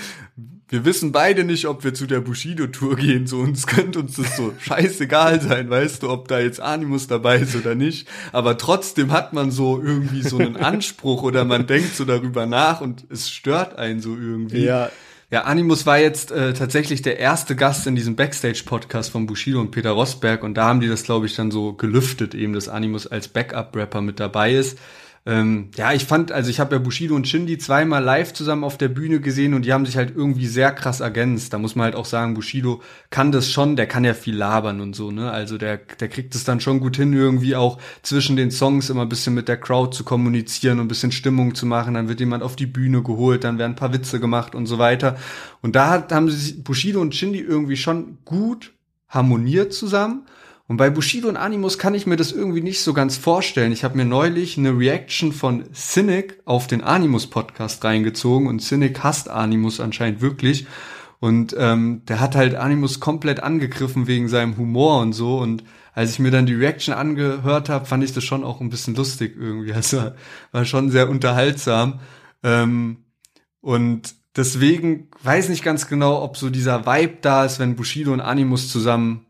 wir wissen beide nicht, ob wir zu der Bushido-Tour gehen, so uns könnte uns das so scheißegal sein, weißt du, ob da jetzt Animus dabei ist oder nicht. Aber trotzdem hat man so irgendwie so einen Anspruch oder man denkt so darüber nach und es stört einen so irgendwie. Ja. Ja, Animus war jetzt äh, tatsächlich der erste Gast in diesem Backstage-Podcast von Bushido und Peter Rosberg und da haben die das, glaube ich, dann so gelüftet, eben, dass Animus als Backup-Rapper mit dabei ist. Ähm, ja, ich fand, also ich habe ja Bushido und Shindy zweimal live zusammen auf der Bühne gesehen und die haben sich halt irgendwie sehr krass ergänzt. Da muss man halt auch sagen, Bushido kann das schon, der kann ja viel labern und so, ne? Also der, der kriegt es dann schon gut hin, irgendwie auch zwischen den Songs immer ein bisschen mit der Crowd zu kommunizieren und ein bisschen Stimmung zu machen. Dann wird jemand auf die Bühne geholt, dann werden ein paar Witze gemacht und so weiter. Und da hat, haben sich Bushido und Shindy irgendwie schon gut harmoniert zusammen. Und bei Bushido und Animus kann ich mir das irgendwie nicht so ganz vorstellen. Ich habe mir neulich eine Reaction von Cynic auf den Animus Podcast reingezogen und Cynic hasst Animus anscheinend wirklich. Und ähm, der hat halt Animus komplett angegriffen wegen seinem Humor und so. Und als ich mir dann die Reaction angehört habe, fand ich das schon auch ein bisschen lustig irgendwie. Also war schon sehr unterhaltsam. Ähm, und deswegen weiß nicht ganz genau, ob so dieser Vibe da ist, wenn Bushido und Animus zusammen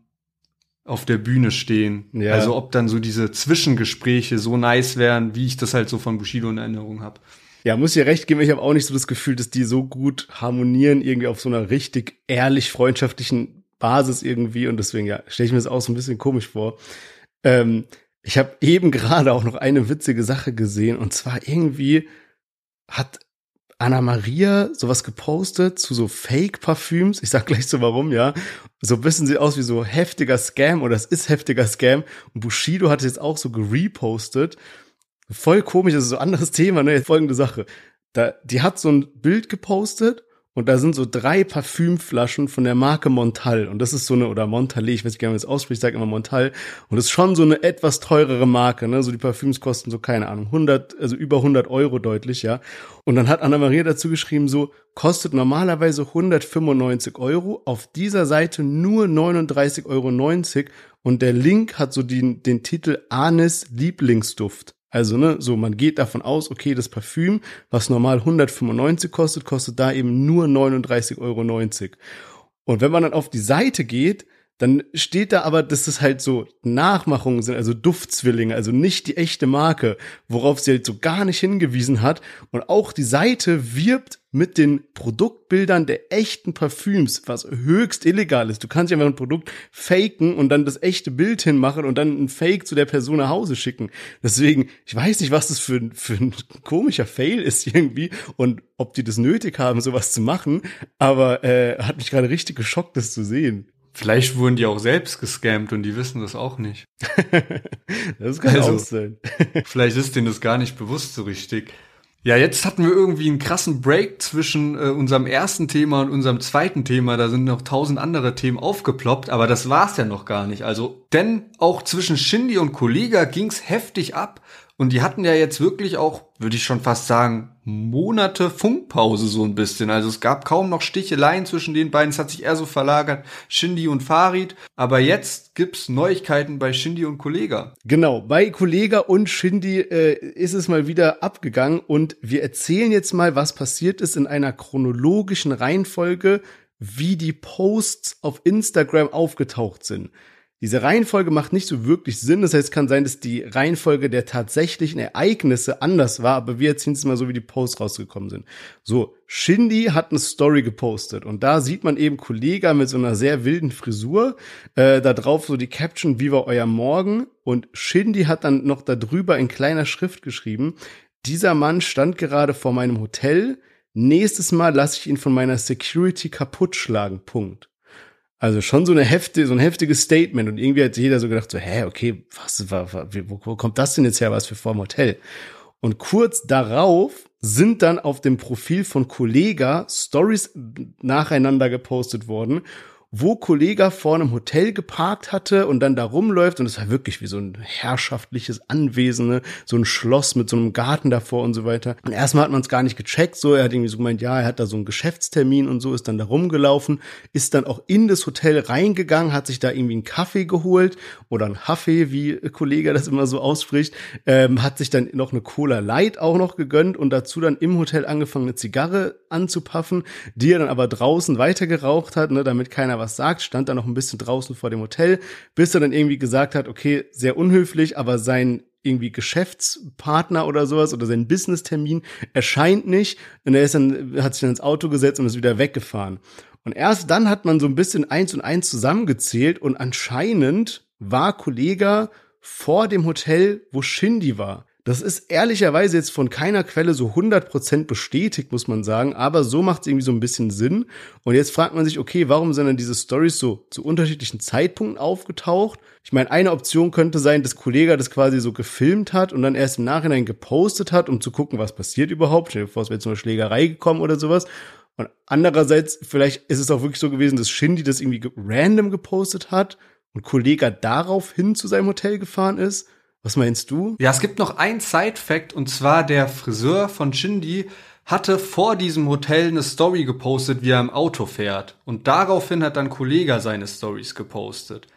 auf der Bühne stehen. Ja. Also ob dann so diese Zwischengespräche so nice wären, wie ich das halt so von Bushido in Erinnerung habe. Ja, muss dir recht geben, ich habe auch nicht so das Gefühl, dass die so gut harmonieren, irgendwie auf so einer richtig ehrlich freundschaftlichen Basis irgendwie. Und deswegen, ja, stelle ich mir das auch so ein bisschen komisch vor. Ähm, ich habe eben gerade auch noch eine witzige Sache gesehen. Und zwar irgendwie hat Anna Maria sowas gepostet zu so Fake-Parfüms. Ich sag gleich so warum, ja. So ein bisschen sieht aus wie so heftiger Scam oder es ist heftiger Scam. Und Bushido hat es jetzt auch so gerepostet. Voll komisch, das ist so ein anderes Thema, ne? Folgende Sache. Da, die hat so ein Bild gepostet und da sind so drei Parfümflaschen von der Marke Montal. Und das ist so eine, oder Montalé, ich weiß nicht, wie man das ausspricht, ich sage immer Montal. Und das ist schon so eine etwas teurere Marke, ne? So die Parfüms kosten so, keine Ahnung, 100, also über 100 Euro deutlich, ja. Und dann hat Anna-Maria dazu geschrieben, so, kostet normalerweise 195 Euro, auf dieser Seite nur 39,90 Euro. Und der Link hat so den, den Titel Anis Lieblingsduft. Also, ne, so, man geht davon aus, okay, das Parfüm, was normal 195 kostet, kostet da eben nur 39,90 Euro. Und wenn man dann auf die Seite geht, dann steht da aber, dass das halt so Nachmachungen sind, also Duftzwillinge, also nicht die echte Marke, worauf sie halt so gar nicht hingewiesen hat. Und auch die Seite wirbt mit den Produktbildern der echten Parfüms, was höchst illegal ist. Du kannst ja einfach ein Produkt faken und dann das echte Bild hinmachen und dann ein Fake zu der Person nach Hause schicken. Deswegen, ich weiß nicht, was das für, für ein komischer Fail ist irgendwie und ob die das nötig haben, sowas zu machen, aber äh, hat mich gerade richtig geschockt, das zu sehen. Vielleicht wurden die auch selbst gescammt und die wissen das auch nicht. das kann Also- auch sein. Vielleicht ist denen das gar nicht bewusst so richtig. Ja, jetzt hatten wir irgendwie einen krassen Break zwischen äh, unserem ersten Thema und unserem zweiten Thema. Da sind noch tausend andere Themen aufgeploppt, aber das war's ja noch gar nicht. Also, denn auch zwischen Shindy und Kollega ging's heftig ab. Und die hatten ja jetzt wirklich auch, würde ich schon fast sagen, Monate Funkpause so ein bisschen. Also es gab kaum noch Sticheleien zwischen den beiden. Es hat sich eher so verlagert, Shindy und Farid. Aber jetzt gibt's Neuigkeiten bei Shindy und Kollega. Genau, bei Kollega und Shindy äh, ist es mal wieder abgegangen und wir erzählen jetzt mal, was passiert ist in einer chronologischen Reihenfolge, wie die Posts auf Instagram aufgetaucht sind. Diese Reihenfolge macht nicht so wirklich Sinn. Das heißt, es kann sein, dass die Reihenfolge der tatsächlichen Ereignisse anders war, aber wir erzählen es mal so, wie die Posts rausgekommen sind. So, Shindy hat eine Story gepostet und da sieht man eben Kollega mit so einer sehr wilden Frisur. Äh, da drauf so die Caption, wie war euer Morgen? Und Shindy hat dann noch darüber in kleiner Schrift geschrieben, dieser Mann stand gerade vor meinem Hotel. Nächstes Mal lasse ich ihn von meiner Security kaputt schlagen. Punkt. Also schon so eine heftige, so ein heftiges Statement und irgendwie hat jeder so gedacht so, hä, okay, was, wa- wa- wie- wo, wo kommt das denn jetzt her, was für vorm Hotel? Und kurz darauf sind dann auf dem Profil von Kollega Stories nacheinander gepostet worden, wo Kollega vor einem Hotel geparkt hatte und dann da rumläuft und es war wirklich wie so ein herrschaftliches Anwesen, ne? so ein Schloss mit so einem Garten davor und so weiter. Und erstmal hat man es gar nicht gecheckt, so er hat irgendwie so gemeint, ja, er hat da so einen Geschäftstermin und so, ist dann da rumgelaufen, ist dann auch in das Hotel reingegangen, hat sich da irgendwie einen Kaffee geholt oder einen Kaffee, wie Kollege das immer so ausspricht, ähm, hat sich dann noch eine Cola Light auch noch gegönnt und dazu dann im Hotel angefangen, eine Zigarre anzupaffen, die er dann aber draußen weiter geraucht hat, ne, damit keiner was sagt, stand dann noch ein bisschen draußen vor dem Hotel, bis er dann irgendwie gesagt hat, okay, sehr unhöflich, aber sein irgendwie Geschäftspartner oder sowas oder sein Business-Termin erscheint nicht und er ist dann, hat sich dann ins Auto gesetzt und ist wieder weggefahren. Und erst dann hat man so ein bisschen eins und eins zusammengezählt und anscheinend war Kollega vor dem Hotel, wo Shindy war. Das ist ehrlicherweise jetzt von keiner Quelle so 100% bestätigt, muss man sagen, aber so macht es irgendwie so ein bisschen Sinn. Und jetzt fragt man sich, okay, warum sind dann diese Stories so zu unterschiedlichen Zeitpunkten aufgetaucht? Ich meine, eine Option könnte sein, dass Kollege das quasi so gefilmt hat und dann erst im Nachhinein gepostet hat, um zu gucken, was passiert überhaupt. Stell dir vor, es wäre zu einer Schlägerei gekommen oder sowas. Und andererseits, vielleicht ist es auch wirklich so gewesen, dass Shindy das irgendwie ge- random gepostet hat und Kollega daraufhin zu seinem Hotel gefahren ist. Was meinst du? Ja, es gibt noch ein Side-Fact und zwar der Friseur von Shindy hatte vor diesem Hotel eine Story gepostet, wie er im Auto fährt. Und daraufhin hat dann Kollega seine Stories gepostet.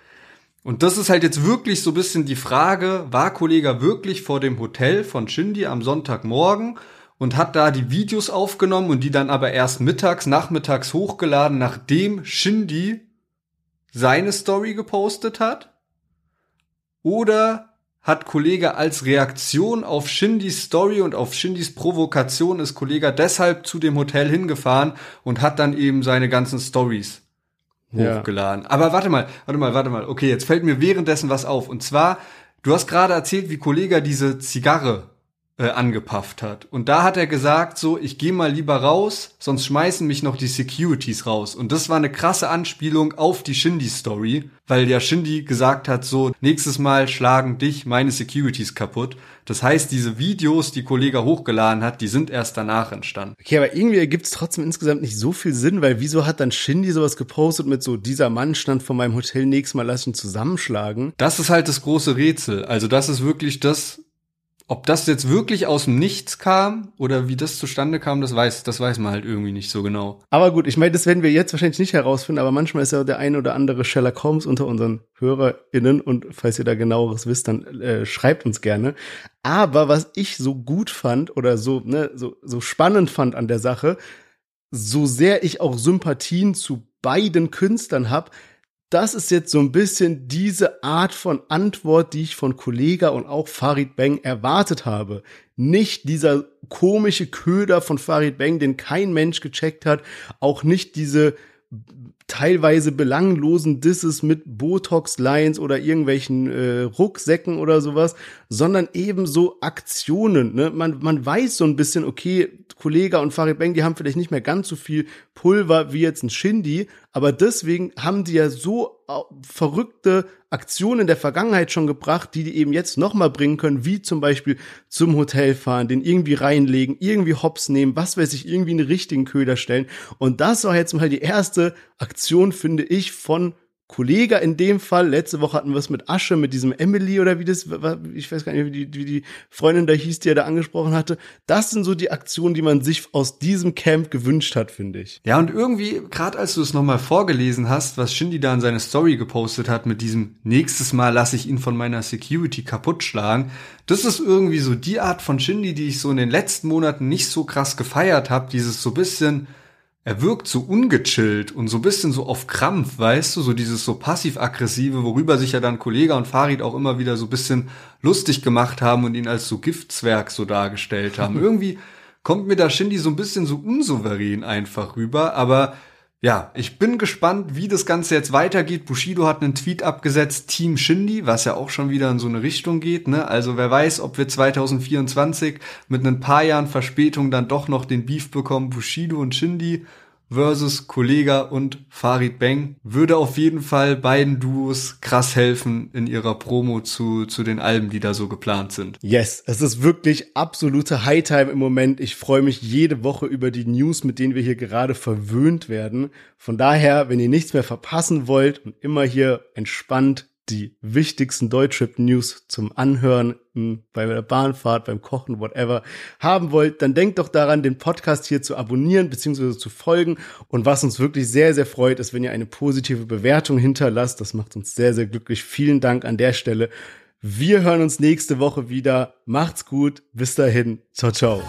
Und das ist halt jetzt wirklich so ein bisschen die Frage, war Kollega wirklich vor dem Hotel von Shindy am Sonntagmorgen und hat da die Videos aufgenommen und die dann aber erst mittags, nachmittags hochgeladen, nachdem Shindy seine Story gepostet hat? Oder hat Kollege als Reaktion auf Shindys Story und auf Shindys Provokation ist Kollege deshalb zu dem Hotel hingefahren und hat dann eben seine ganzen Stories Ja. hochgeladen. Aber warte mal, warte mal, warte mal. Okay, jetzt fällt mir währenddessen was auf. Und zwar, du hast gerade erzählt, wie Kollege diese Zigarre äh, angepafft hat. Und da hat er gesagt, so, ich gehe mal lieber raus, sonst schmeißen mich noch die Securities raus. Und das war eine krasse Anspielung auf die Shindy-Story, weil ja Shindy gesagt hat, so, nächstes Mal schlagen dich meine Securities kaputt. Das heißt, diese Videos, die Kollege hochgeladen hat, die sind erst danach entstanden. Okay, aber irgendwie ergibt es trotzdem insgesamt nicht so viel Sinn, weil wieso hat dann Shindy sowas gepostet mit so, dieser Mann stand vor meinem Hotel, nächstes Mal lass ihn zusammenschlagen? Das ist halt das große Rätsel. Also das ist wirklich das, ob das jetzt wirklich aus dem Nichts kam oder wie das zustande kam, das weiß, das weiß man halt irgendwie nicht so genau. Aber gut, ich meine, das werden wir jetzt wahrscheinlich nicht herausfinden, aber manchmal ist ja der ein oder andere Sherlock Holmes unter unseren HörerInnen und falls ihr da genaueres wisst, dann äh, schreibt uns gerne. Aber was ich so gut fand oder so, ne, so, so spannend fand an der Sache, so sehr ich auch Sympathien zu beiden Künstlern habe, das ist jetzt so ein bisschen diese Art von Antwort, die ich von Kollega und auch Farid Bang erwartet habe. Nicht dieser komische Köder von Farid Bang, den kein Mensch gecheckt hat, auch nicht diese teilweise belanglosen Disses mit Botox-Lines oder irgendwelchen äh, Rucksäcken oder sowas, sondern eben so Aktionen. Ne? Man, man weiß so ein bisschen, okay, Kollega und Farid Beng, die haben vielleicht nicht mehr ganz so viel Pulver wie jetzt ein Shindy, aber deswegen haben die ja so verrückte Aktionen in der Vergangenheit schon gebracht, die die eben jetzt nochmal bringen können, wie zum Beispiel zum Hotel fahren, den irgendwie reinlegen, irgendwie Hops nehmen, was weiß ich, irgendwie einen richtigen Köder stellen. Und das war jetzt mal die erste Aktion, finde ich, von Kollege in dem Fall. Letzte Woche hatten wir es mit Asche, mit diesem Emily oder wie das, ich weiß gar nicht, wie die, wie die Freundin da hieß, die er da angesprochen hatte. Das sind so die Aktionen, die man sich aus diesem Camp gewünscht hat, finde ich. Ja, und irgendwie, gerade als du es nochmal vorgelesen hast, was Shindy da in seine Story gepostet hat mit diesem nächstes Mal lasse ich ihn von meiner Security kaputt schlagen, das ist irgendwie so die Art von Shindy, die ich so in den letzten Monaten nicht so krass gefeiert habe. Dieses so bisschen er wirkt so ungechillt und so bisschen so auf Krampf, weißt du, so dieses so passiv-aggressive, worüber sich ja dann Kollege und Farid auch immer wieder so bisschen lustig gemacht haben und ihn als so Giftzwerg so dargestellt haben. Irgendwie kommt mir da Shindy so ein bisschen so unsouverän einfach rüber, aber ja, ich bin gespannt, wie das Ganze jetzt weitergeht. Bushido hat einen Tweet abgesetzt, Team Shindy, was ja auch schon wieder in so eine Richtung geht. Ne? Also wer weiß, ob wir 2024 mit ein paar Jahren Verspätung dann doch noch den Beef bekommen, Bushido und Shindy versus Kollega und Farid Bang würde auf jeden Fall beiden Duos krass helfen in ihrer Promo zu, zu den Alben, die da so geplant sind. Yes, es ist wirklich absolute Hightime im Moment. Ich freue mich jede Woche über die News, mit denen wir hier gerade verwöhnt werden. Von daher, wenn ihr nichts mehr verpassen wollt und immer hier entspannt die wichtigsten Deutschrap-News zum Anhören bei der Bahnfahrt, beim Kochen, whatever, haben wollt, dann denkt doch daran, den Podcast hier zu abonnieren bzw. zu folgen. Und was uns wirklich sehr, sehr freut, ist, wenn ihr eine positive Bewertung hinterlasst. Das macht uns sehr, sehr glücklich. Vielen Dank an der Stelle. Wir hören uns nächste Woche wieder. Macht's gut. Bis dahin. Ciao, ciao.